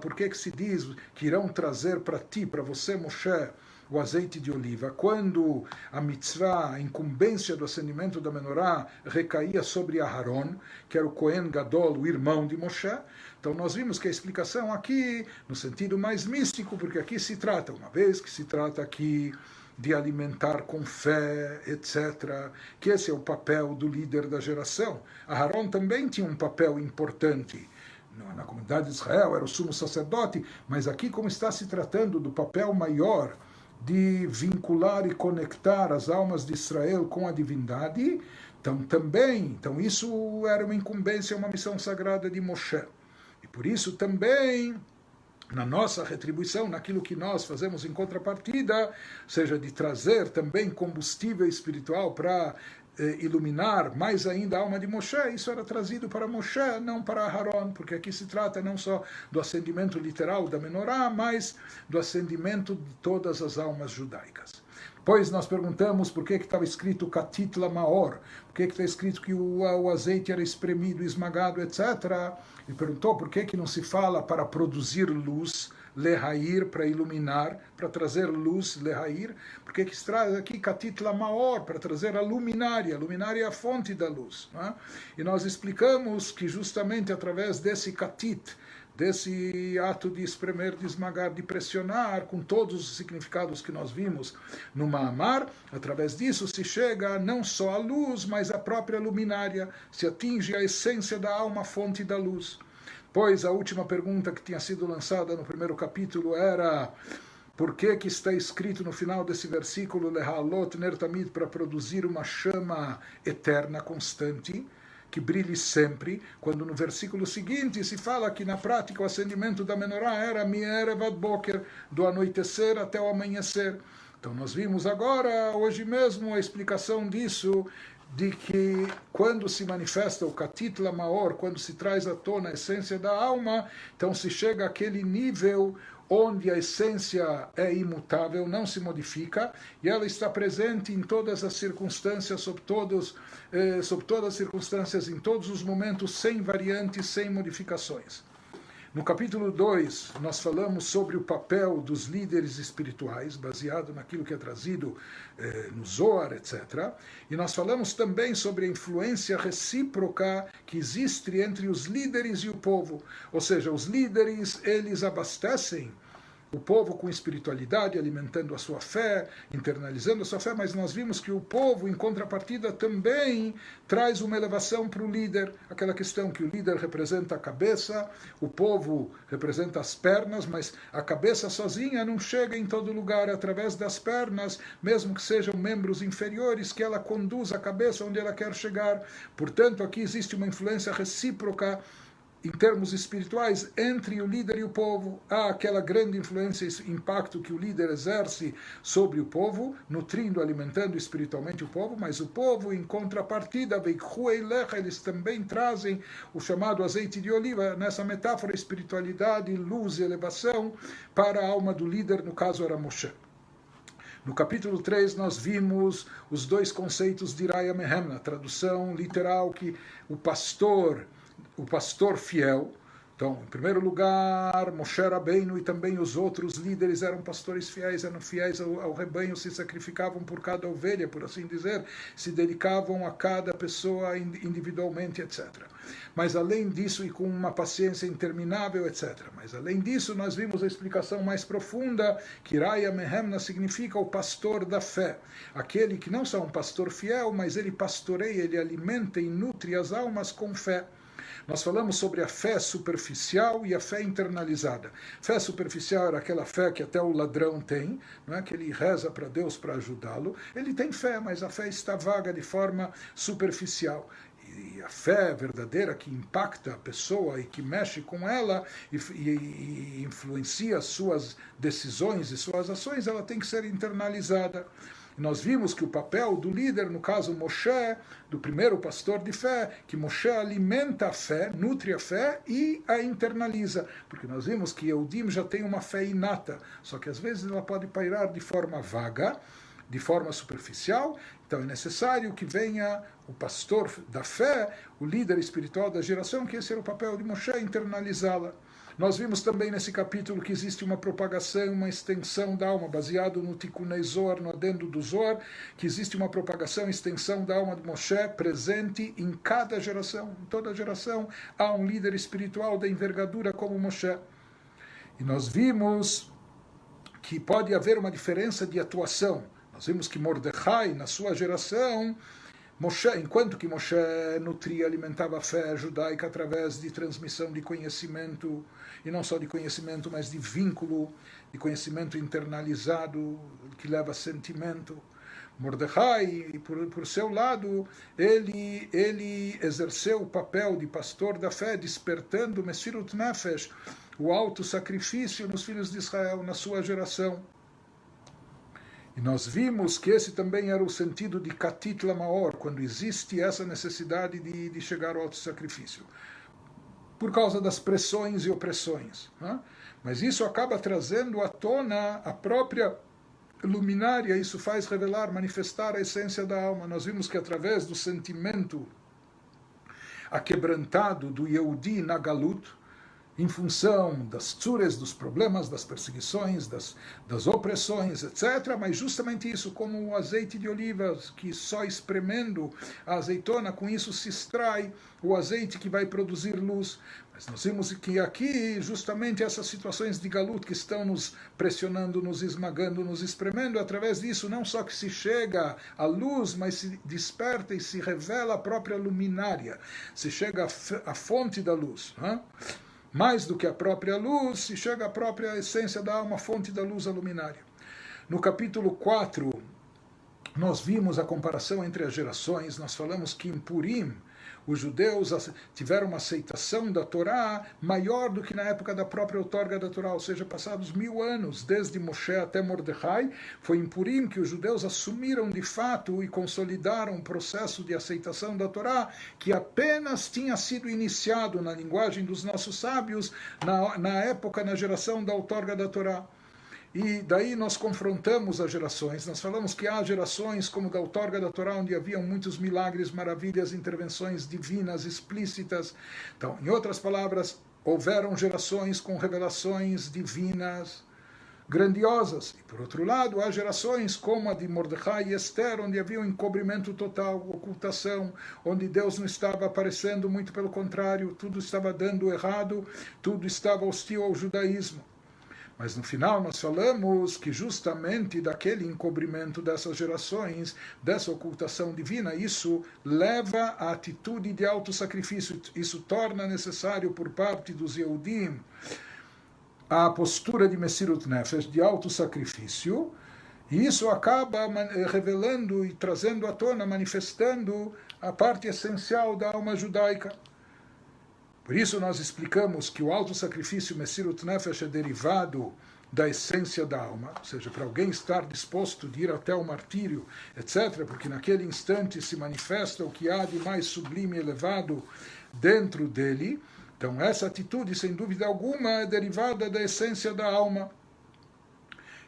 S1: por que, que se diz que irão trazer para ti, para você, Moshe, o azeite de oliva. Quando a mitzvah, a incumbência do acendimento da menorá, recaía sobre Aharon, que era o Cohen Gadol, o irmão de Moshe, então nós vimos que a explicação aqui, no sentido mais místico, porque aqui se trata, uma vez que se trata aqui de alimentar com fé, etc., que esse é o papel do líder da geração. Aharon também tinha um papel importante na comunidade de Israel, era o sumo sacerdote, mas aqui, como está se tratando do papel maior de vincular e conectar as almas de Israel com a divindade, então também, então isso era uma incumbência, uma missão sagrada de Moshe. E por isso também na nossa retribuição, naquilo que nós fazemos em contrapartida, seja de trazer também combustível espiritual para iluminar mais ainda a alma de Moshe, isso era trazido para Moshe, não para Aaron, porque aqui se trata não só do acendimento literal da menorá, mas do acendimento de todas as almas judaicas. Pois nós perguntamos por que estava escrito Katitla Maor, por que está escrito que o, o, azeite era espremido, esmagado, etc. Ele perguntou por que, que não se fala para produzir luz, lehair, para iluminar, para trazer luz, lehair, porque que se traz aqui katit lamaor, para trazer a luminária, a luminária é a fonte da luz. É? E nós explicamos que justamente através desse katit, desse ato de espremer, de esmagar, de pressionar, com todos os significados que nós vimos no Mahamar, através disso se chega não só à luz, mas à própria luminária, se atinge a essência da alma, fonte da luz. Pois a última pergunta que tinha sido lançada no primeiro capítulo era por que, que está escrito no final desse versículo Lehalot Nertamid para produzir uma chama eterna, constante? que brilhe sempre, quando no versículo seguinte se fala que na prática o acendimento da menorá era Mierevad Boker, do anoitecer até o amanhecer. Então nós vimos agora, hoje mesmo, a explicação disso, de que quando se manifesta o Katitla Maor, quando se traz à tona a essência da alma, então se chega àquele nível onde a essência é imutável, não se modifica, e ela está presente em todas as circunstâncias, sob, todos, eh, sob todas as circunstâncias, em todos os momentos, sem variantes, sem modificações. No capítulo 2, nós falamos sobre o papel dos líderes espirituais, baseado naquilo que é trazido eh, no Zohar, etc. E nós falamos também sobre a influência recíproca que existe entre os líderes e o povo. Ou seja, os líderes, eles abastecem o povo com espiritualidade, alimentando a sua fé, internalizando a sua fé, mas nós vimos que o povo, em contrapartida, também traz uma elevação para o líder, aquela questão que o líder representa a cabeça, o povo representa as pernas, mas a cabeça sozinha não chega em todo lugar, é através das pernas, mesmo que sejam membros inferiores, que ela conduz a cabeça onde ela quer chegar. Portanto, aqui existe uma influência recíproca em termos espirituais, entre o líder e o povo. Há aquela grande influência e impacto que o líder exerce sobre o povo, nutrindo, alimentando espiritualmente o povo, mas o povo, em contrapartida, eles também trazem o chamado azeite de oliva, nessa metáfora, espiritualidade, luz e elevação para a alma do líder, no caso era Moshe. No capítulo 3, nós vimos os dois conceitos de Raya Mehem, na tradução literal, que o pastor o pastor fiel. Então, em primeiro lugar, Moshe Rabbeinu e também os outros líderes eram pastores fiéis, eram fiéis ao, ao, rebanho, se sacrificavam por cada ovelha, por assim dizer, se dedicavam a cada pessoa individualmente, etc. Mas além disso, e com uma paciência interminável, etc. Mas além disso, nós vimos a explicação mais profunda, que Raya Mehemna significa o pastor da fé. Aquele que não só é um pastor fiel, mas ele pastoreia, ele alimenta e nutre as almas com fé. Nós falamos sobre a fé superficial e a fé internalizada. Fé superficial era aquela fé que até o ladrão tem, não é? que ele reza para Deus para ajudá-lo. Ele tem fé, mas a fé está vaga de forma superficial e a fé verdadeira que impacta a pessoa e que mexe com ela e, e, e, influencia suas decisões e suas ações, ela tem que ser internalizada. Nós vimos que o papel do líder, no caso Moshe, do primeiro pastor de fé, que Moshe alimenta a fé, nutre a fé e a internaliza. Porque nós vimos que Eudim já tem uma fé inata, só que às vezes ela pode pairar de forma vaga, de forma superficial. Então é necessário que venha o pastor da fé, o líder espiritual da geração, que esse era o papel de Moshe, internalizá-la. Nós vimos também nesse capítulo que existe uma propagação, uma extensão da alma, baseado no Tikunei Zohar, no adendo do Zohar, que existe uma propagação, extensão da alma de Moshe presente em cada geração. Em toda geração há um líder espiritual da envergadura como Moshe. E nós vimos que pode haver uma diferença de atuação. Nós vimos que Mordecai, na sua geração, Moshe, enquanto que Moshe nutria, alimentava a fé judaica através de transmissão de conhecimento, e não só de conhecimento, mas de vínculo, de conhecimento internalizado, que leva a sentimento. Mordecai, por, por seu lado, ele, ele exerceu o papel de pastor da fé, despertando Messirut Nefesh, o alto sacrifício nos filhos de Israel, na sua geração. E nós vimos que esse também era o sentido de Katit Lamaor, quando existe essa necessidade de, de chegar ao auto-sacrifício. Por causa das pressões e opressões. Né? Mas isso acaba trazendo à tona a própria luminária, isso faz revelar, manifestar a essência da alma. Nós vimos que através do sentimento aquebrantado do Yehudi na Galut, em função das tsures, dos problemas, das perseguições, das, das opressões, etc. Mas justamente isso, como o azeite de olivas, que só espremendo a azeitona, com isso se extrai o azeite que vai produzir luz. Mas nós vimos que aqui, justamente essas situações de galut que estão nos pressionando, nos esmagando, nos espremendo, através disso, não só que se chega à luz, mas se desperta e se revela a própria luminária, se chega à fonte da luz. Não é? Mais do que a própria luz, se chega à própria essência da alma, fonte da luz luminária. No capítulo 4, nós vimos a comparação entre as gerações, nós falamos que em Purim, os judeus tiveram uma aceitação da Torá maior do que na época da própria outorga da Torá, ou seja, passados mil anos, desde Moshe até Mordecai, foi em Purim que os judeus assumiram de fato e consolidaram o processo de aceitação da Torá, que apenas tinha sido iniciado na linguagem dos nossos sábios na, na época, na geração da outorga da Torá. E daí nós confrontamos as gerações. Nós falamos que há gerações como da outorga da Torá, onde haviam muitos milagres, maravilhas, intervenções divinas explícitas. Então, em outras palavras, houveram gerações com revelações divinas grandiosas. E por outro lado, há gerações como a de Mordecai e Esther, onde havia um encobrimento total, ocultação, onde Deus não estava aparecendo, muito pelo contrário, tudo estava dando errado, tudo estava hostil ao judaísmo. Mas no final nós falamos que justamente daquele encobrimento dessas gerações, dessa ocultação divina, isso leva à atitude de autossacrifício. Isso torna necessário por parte dos Yehudim a postura de Messirut Nefesh, de autossacrifício, e isso acaba revelando e trazendo à tona, manifestando a parte essencial da alma judaica. Por isso nós explicamos que o auto-sacrifício Messirut Nefesh é derivado da essência da alma, ou seja, para alguém estar disposto de ir até o martírio, etc., porque naquele instante se manifesta o que há de mais sublime e elevado dentro dele. Então, essa atitude, sem dúvida alguma, é derivada da essência da alma.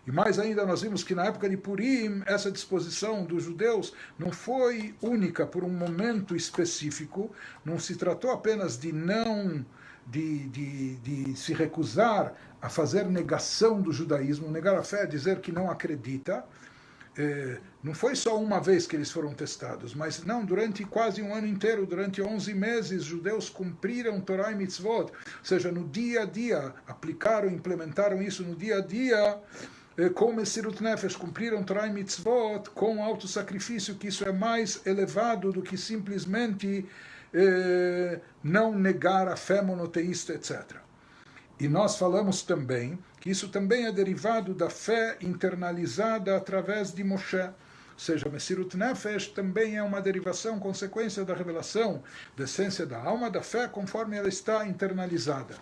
S1: E mais ainda, nós vimos que na época de Purim, essa disposição dos judeus não foi única por um momento específico, não se tratou apenas de não. De, de, de se recusar a fazer negação do judaísmo, negar a fé, dizer que não acredita, é, não foi só uma vez que eles foram testados, mas não, durante quase um ano inteiro, durante 11 meses, judeus cumpriram Torah e Mitzvot, ou seja, no dia a dia, aplicaram, implementaram isso no dia a dia, com Messirut Nefesh, cumpriram Torah e Mitzvot com auto-sacrifício, que isso é mais elevado do que simplesmente eh, não negar a fé monoteísta, etc. E nós falamos também que isso também é derivado da fé internalizada através de Moshe. Ou seja, Messirut Nefesh também é uma derivação, consequência da revelação da essência da alma, da fé, conforme ela está internalizada.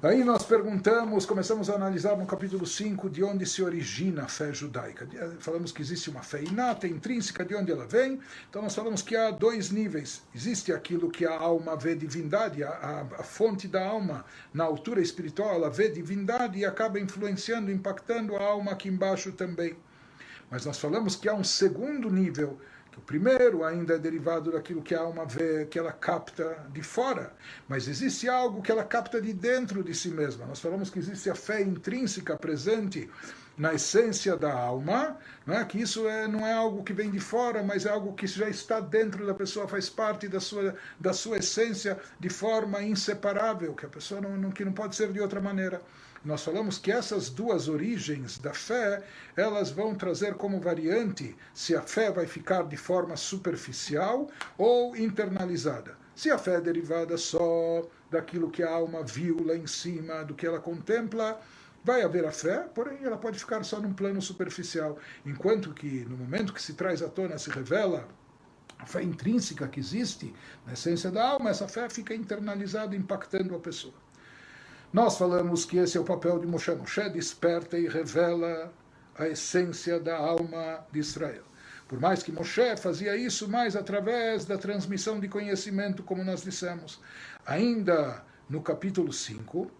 S1: Daí nós perguntamos, começamos a analisar no capítulo 5 de onde se origina a fé judaica. Falamos que existe uma fé inata, intrínseca, de onde ela vem. Então nós falamos que há dois níveis. Existe aquilo que a alma vê divindade, a, a, a fonte da alma na altura espiritual, ela vê divindade e acaba influenciando, impactando a alma aqui embaixo também. Mas nós falamos que há um segundo nível o primeiro ainda é derivado daquilo que a alma vê, que ela capta de fora, mas existe algo que ela capta de dentro de si mesma. Nós falamos que existe a fé intrínseca presente na essência da alma, não é? que isso é, não é algo que vem de fora, mas é algo que já está dentro da pessoa, faz parte da sua, da sua essência de forma inseparável, que a pessoa não, não, que não pode ser de outra maneira. Nós falamos que essas duas origens da fé, elas vão trazer como variante se a fé vai ficar de forma superficial ou internalizada. Se a fé é derivada só daquilo que a alma viu lá em cima, do que ela contempla, vai haver a fé, porém ela pode ficar só num plano superficial, enquanto que no momento que se traz à tona, se revela a fé intrínseca que existe na essência da alma, essa fé fica internalizada, impactando a pessoa. Nós falamos que esse é o papel de Moshe. Moshe desperta e revela a essência da alma de Israel. Por mais que Moshe fazia isso mais através da transmissão de conhecimento, como nós dissemos. Ainda no capítulo 5,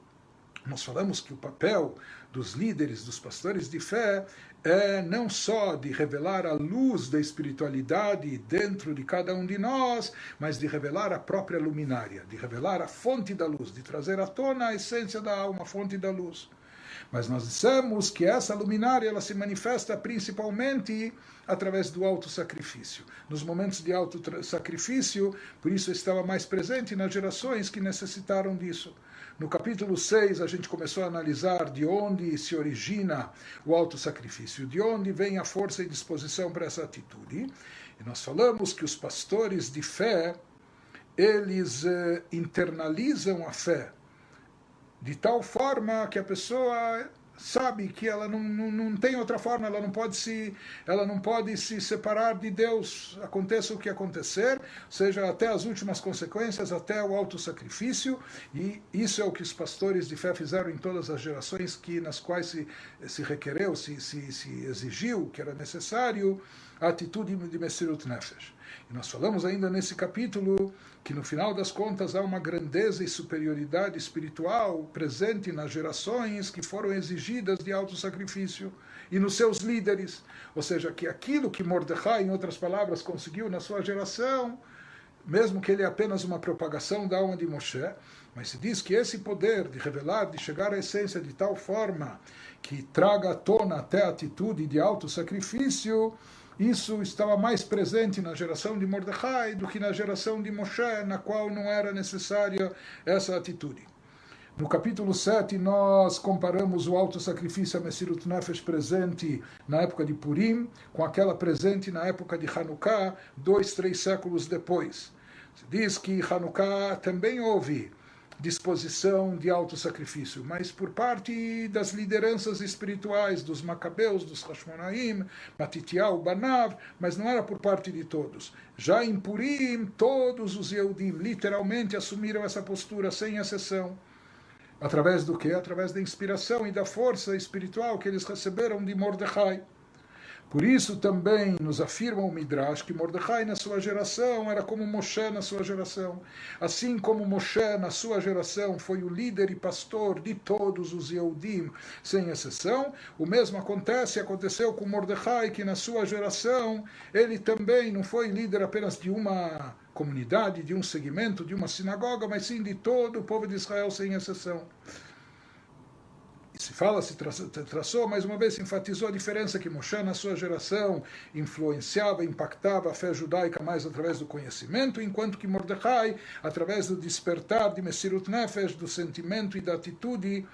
S1: nós falamos que o papel dos líderes, dos pastores de fé, é não só de revelar a luz da espiritualidade dentro de cada um de nós, mas de revelar a própria luminária, de revelar a fonte da luz, de trazer à tona a essência da alma, a fonte da luz. Mas nós dissemos que essa luminária ela se manifesta principalmente através do auto sacrifício. Nos momentos de auto sacrifício, por isso estava mais presente nas gerações que necessitaram disso. No capítulo 6, a gente começou a analisar de onde se origina o auto-sacrifício, de onde vem a força e disposição para essa atitude. E nós falamos que os pastores de fé, eles eh, internalizam a fé de tal forma que a pessoa sabe que ela não, não, não tem outra forma, ela não pode se ela não pode se separar de Deus, aconteça o que acontecer, seja até as últimas consequências, até o alto sacrifício, e isso é o que os pastores de fé fizeram em todas as gerações que nas quais se, se requereu, se, se, se exigiu que era necessário a atitude de Messirut Nefesh. E nós falamos ainda nesse capítulo que no final das contas há uma grandeza e superioridade espiritual presente nas gerações que foram exigidas de alto sacrifício e nos seus líderes. Ou seja, que aquilo que Mordecai, em outras palavras, conseguiu na sua geração, mesmo que ele é apenas uma propagação da alma de Moshe, mas se diz que esse poder de revelar, de chegar à essência de tal forma que traga à tona até a atitude de alto sacrifício, isso estava mais presente na geração de Mordecai do que na geração de Moshe, na qual não era necessária essa atitude. No capítulo 7, nós comparamos o alto sacrifício a Messirut Nefesh presente na época de Purim com aquela presente na época de Hanukkah, dois, três séculos depois. Diz que Hanukkah também houve disposição de auto-sacrifício, mas por parte das lideranças espirituais, dos Macabeus, dos Hashmonaim, Matitial, Banav, mas não era por parte de todos. Já em Purim, todos os Yehudim literalmente assumiram essa postura, sem exceção. Através do que? Através da inspiração e da força espiritual que eles receberam de Mordecai. Por isso também nos afirma o Midrash que Mordecai na sua geração era como Moshe na sua geração. Assim como Moshe na sua geração foi o líder e pastor de todos os Yehudim, sem exceção, o mesmo acontece, aconteceu com Mordecai, que na sua geração ele também não foi líder apenas de uma comunidade, de um segmento, de uma sinagoga, mas sim de todo o povo de Israel, sem exceção se fala, se traçou, mais uma vez se enfatizou a diferença que Moshe, na sua geração, influenciava, impactava a fé judaica mais através do conhecimento, enquanto que Mordecai, através do despertar de Messirut Nefesh, do sentimento e da atitude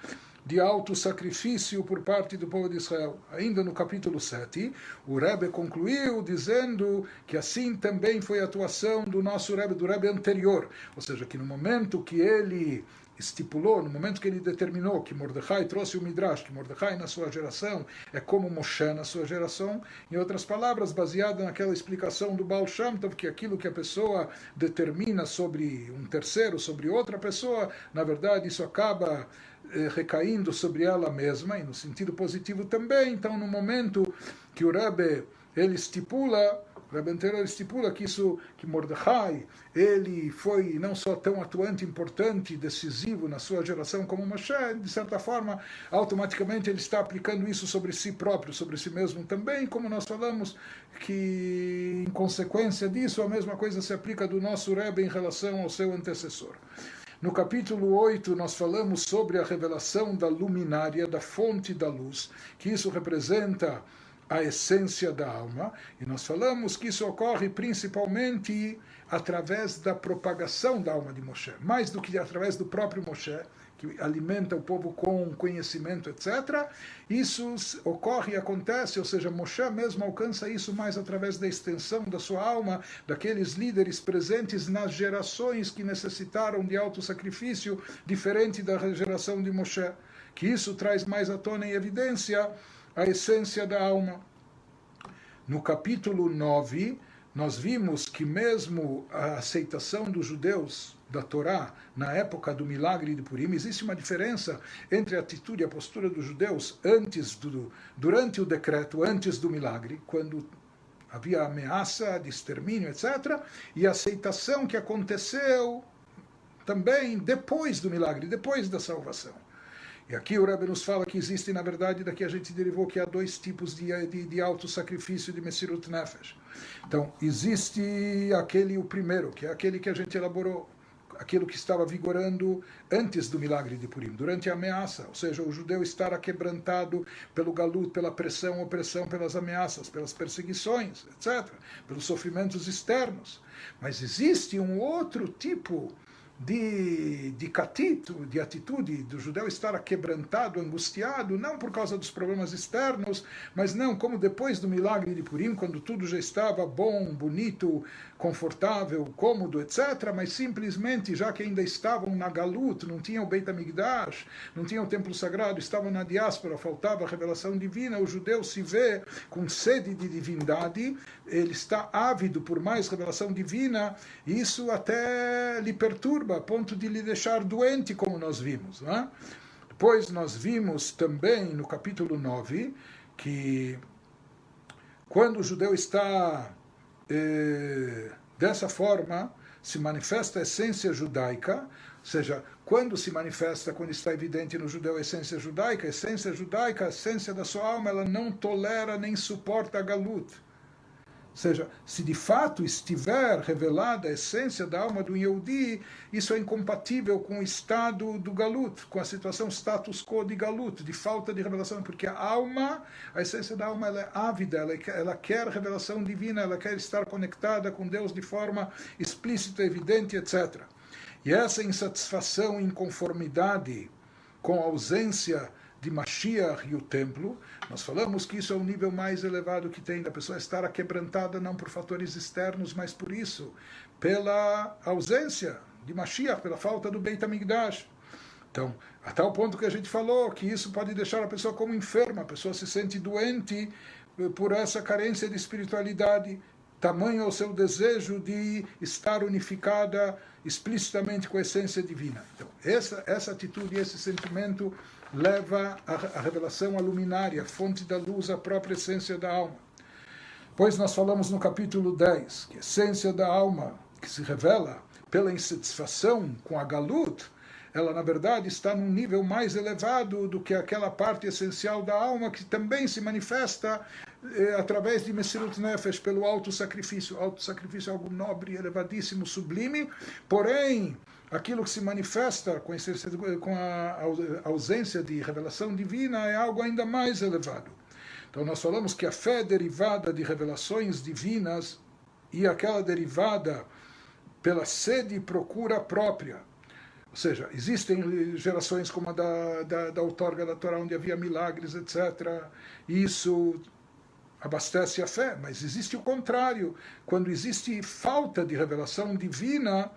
S1: de auto-sacrifício por parte do povo de Israel. Ainda no capítulo 7, o Rebbe concluiu dizendo que assim também foi a atuação do nosso Rebbe, do Rebbe anterior. Ou seja, que no momento que ele estipulou, no momento que ele determinou que Mordecai trouxe o Midrash, que Mordecai na sua geração é como Moshe na sua geração, em outras palavras, baseado naquela explicação do Baal Shem Tov, que aquilo que a pessoa determina sobre um terceiro, sobre outra pessoa, na verdade isso acaba eh, recaindo sobre ela mesma, e no sentido positivo também. Então, no momento que o Rebbe ele estipula Rabbi estipula que isso, que Mordecai, ele foi não só tão atuante, importante, decisivo na sua geração como Moshe, de certa forma, automaticamente ele está aplicando isso sobre si próprio, sobre si mesmo também, como nós falamos que, em consequência disso, a mesma coisa se aplica do nosso Rebbe em relação ao seu antecessor. No capítulo 8, nós falamos sobre a revelação da luminária, da fonte da luz, que isso representa a essência da alma, e nós falamos que isso ocorre principalmente através da propagação da alma de Moshe, mais do que através do próprio Moshe, que alimenta o povo com conhecimento, etc. Isso ocorre e acontece, ou seja, Moshe mesmo alcança isso mais através da extensão da sua alma, daqueles líderes presentes nas gerações que necessitaram de alto sacrifício, diferente da geração de Moshe. Que isso traz mais à tona em evidência a essência da alma. No capítulo 9, nós vimos que mesmo a aceitação dos judeus da Torá na época do milagre de Purim, existe uma diferença entre a atitude e a postura dos judeus antes do, durante o decreto, antes do milagre, quando havia ameaça de extermínio, etc., e a aceitação que aconteceu também depois do milagre, depois da salvação E aqui o Rebbe nos fala que existe, na verdade, daqui a gente derivou que há dois tipos de, de, de auto-sacrifício de Messirut Nefesh. Então, existe aquele, o primeiro, que é aquele que a gente elaborou, aquilo que estava vigorando antes do milagre de Purim, durante a ameaça, ou seja, o judeu estar aquebrantado pelo galut, pela pressão, opressão, pelas ameaças, pelas perseguições, etc., pelos sofrimentos externos. Mas existe um outro tipo de, de catito, de atitude do judeu estar aquebrantado, angustiado, não por causa dos problemas externos, mas não como depois do milagre de Purim, quando tudo já estava bom, bonito, confortável, cômodo, etc., mas simplesmente, já que ainda estavam na Galut, não tinham Beit HaMikdash, não tinham o templo sagrado, estavam na diáspora, faltava a revelação divina, o judeu se vê com sede de divindade, ele está ávido por mais revelação divina, isso até lhe perturba, a ponto de lhe deixar doente, como nós vimos. Né? Depois nós vimos também no capítulo 9 que quando o judeu está eh, dessa forma, se manifesta a essência judaica, ou seja, quando se manifesta, quando está evidente no judeu a essência judaica, a essência judaica, a essência da sua alma, ela não tolera nem suporta a galut. Ou seja, se de fato estiver revelada a essência da alma do Yehudi, isso é incompatível com o estado do Galut, com a situação status quo de Galut, de falta de revelação, porque a alma, a essência da alma, ela é ávida, ela, ela quer revelação divina, ela quer estar conectada com Deus de forma explícita, evidente, etc. E essa insatisfação, inconformidade com a ausência de Mashiach e o templo, nós falamos que isso é o nível mais elevado que tem, da pessoa estar aquebrantada não por fatores externos, mas por isso, pela ausência de Mashiach, pela falta do Beit HaMikdash. Então, até o ponto que a gente falou, que isso pode deixar a pessoa como enferma, a pessoa se sente doente eh, por essa carência de espiritualidade, tamanho é o seu desejo de estar unificada explicitamente com a essência divina. Então, essa, essa atitude, esse sentimento leva a, a revelação à luminária, fonte da luz, a própria essência da alma. Pois nós falamos no capítulo 10 que a essência da alma, que se revela pela insatisfação com a galut, ela na verdade está num nível mais elevado do que aquela parte essencial da alma que também se manifesta eh, através de Messirut Nefesh, pelo auto-sacrifício. Auto-sacrifício é algo nobre, elevadíssimo, sublime, porém aquilo que se manifesta com, com a ausência de revelação divina é algo ainda mais elevado. Então nós falamos que a fé derivada de revelações divinas e aquela derivada pela sede e procura própria. Ou seja, existem gerações como a da, da, da outorga da Torá, onde havia milagres, etc. Isso abastece a fé, mas existe o contrário. Quando existe falta de revelação divina,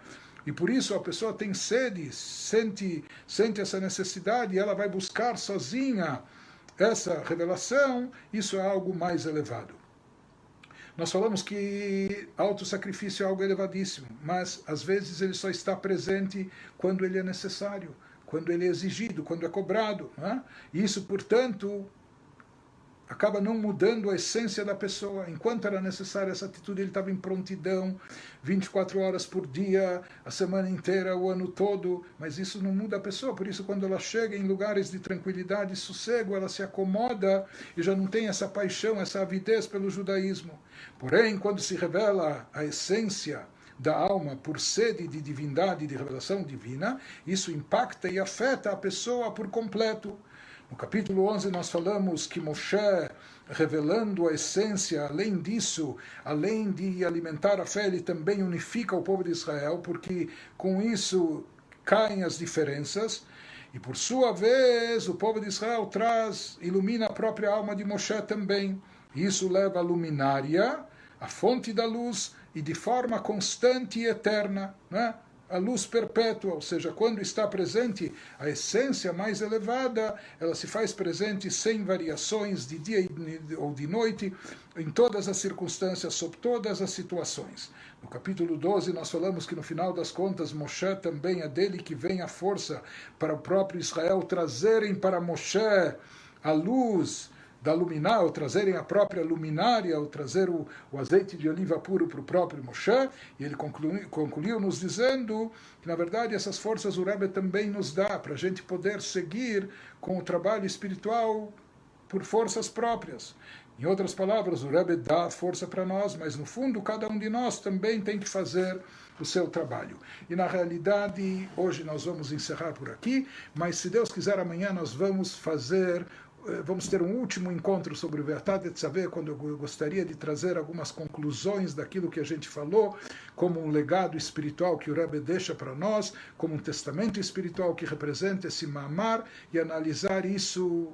S1: e por isso a pessoa tem sede, sente, sente essa necessidade, e ela vai buscar sozinha essa revelação, isso é algo mais elevado. Nós falamos que auto-sacrifício é algo elevadíssimo, mas às vezes ele só está presente quando ele é necessário, quando ele é exigido, quando é cobrado. Né? Isso, portanto, acaba não mudando a essência da pessoa. Enquanto era necessária essa atitude, ele estava em prontidão, 24 horas por dia, a semana inteira, o ano todo, mas isso não muda a pessoa. Por isso, quando ela chega em lugares de tranquilidade e sossego, ela se acomoda e já não tem essa paixão, essa avidez pelo judaísmo. Porém, quando se revela a essência, da alma por sede de divindade de revelação divina, isso impacta e afeta a pessoa por completo. No capítulo 11 nós falamos que Moshe, revelando a essência, além disso, além de alimentar a fé, ele também unifica o povo de Israel, porque com isso caem as diferenças. E por sua vez, o povo de Israel traz, ilumina a própria alma de Moshe também. Isso leva a luminária, a fonte da luz, e de forma constante e eterna. Né? A luz perpétua, ou seja, quando está presente a essência mais elevada, ela se faz presente sem variações de dia ou de noite, em todas as circunstâncias, sob todas as situações. No capítulo 12, nós falamos que no final das contas, Moshe também é dele que vem a força para o próprio Israel trazerem para Moshe a luz da luminária, ou trazerem a própria luminária, ou trazer o, o azeite de oliva puro para o próprio Moshe, e ele concluiu, concluiu nos dizendo que, na verdade, essas forças o Rebbe também nos dá, para a gente poder seguir com o trabalho espiritual por forças próprias. Em outras palavras, o Rebbe dá força para nós, mas no fundo cada um de nós também tem que fazer o seu trabalho. E na realidade, hoje nós vamos encerrar por aqui, mas se Deus quiser, amanhã nós vamos fazer vamos ter um último encontro sobre o Verdade de Saber, quando eu gostaria de trazer algumas conclusões daquilo que a gente falou, como um legado espiritual que o Rebbe deixa para nós, como um testamento espiritual que representa esse mamar, e analisar isso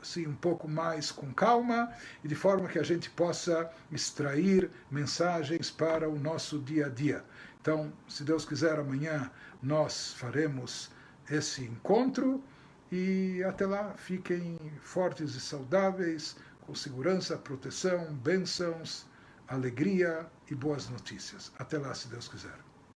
S1: assim, um pouco mais com calma e de forma que a gente possa extrair mensagens para o nosso dia a dia. Então, se Deus quiser, amanhã nós faremos esse encontro. E até lá, fiquem fortes e saudáveis, com segurança, proteção, bênçãos, alegria e boas notícias. Até lá, se Deus quiser.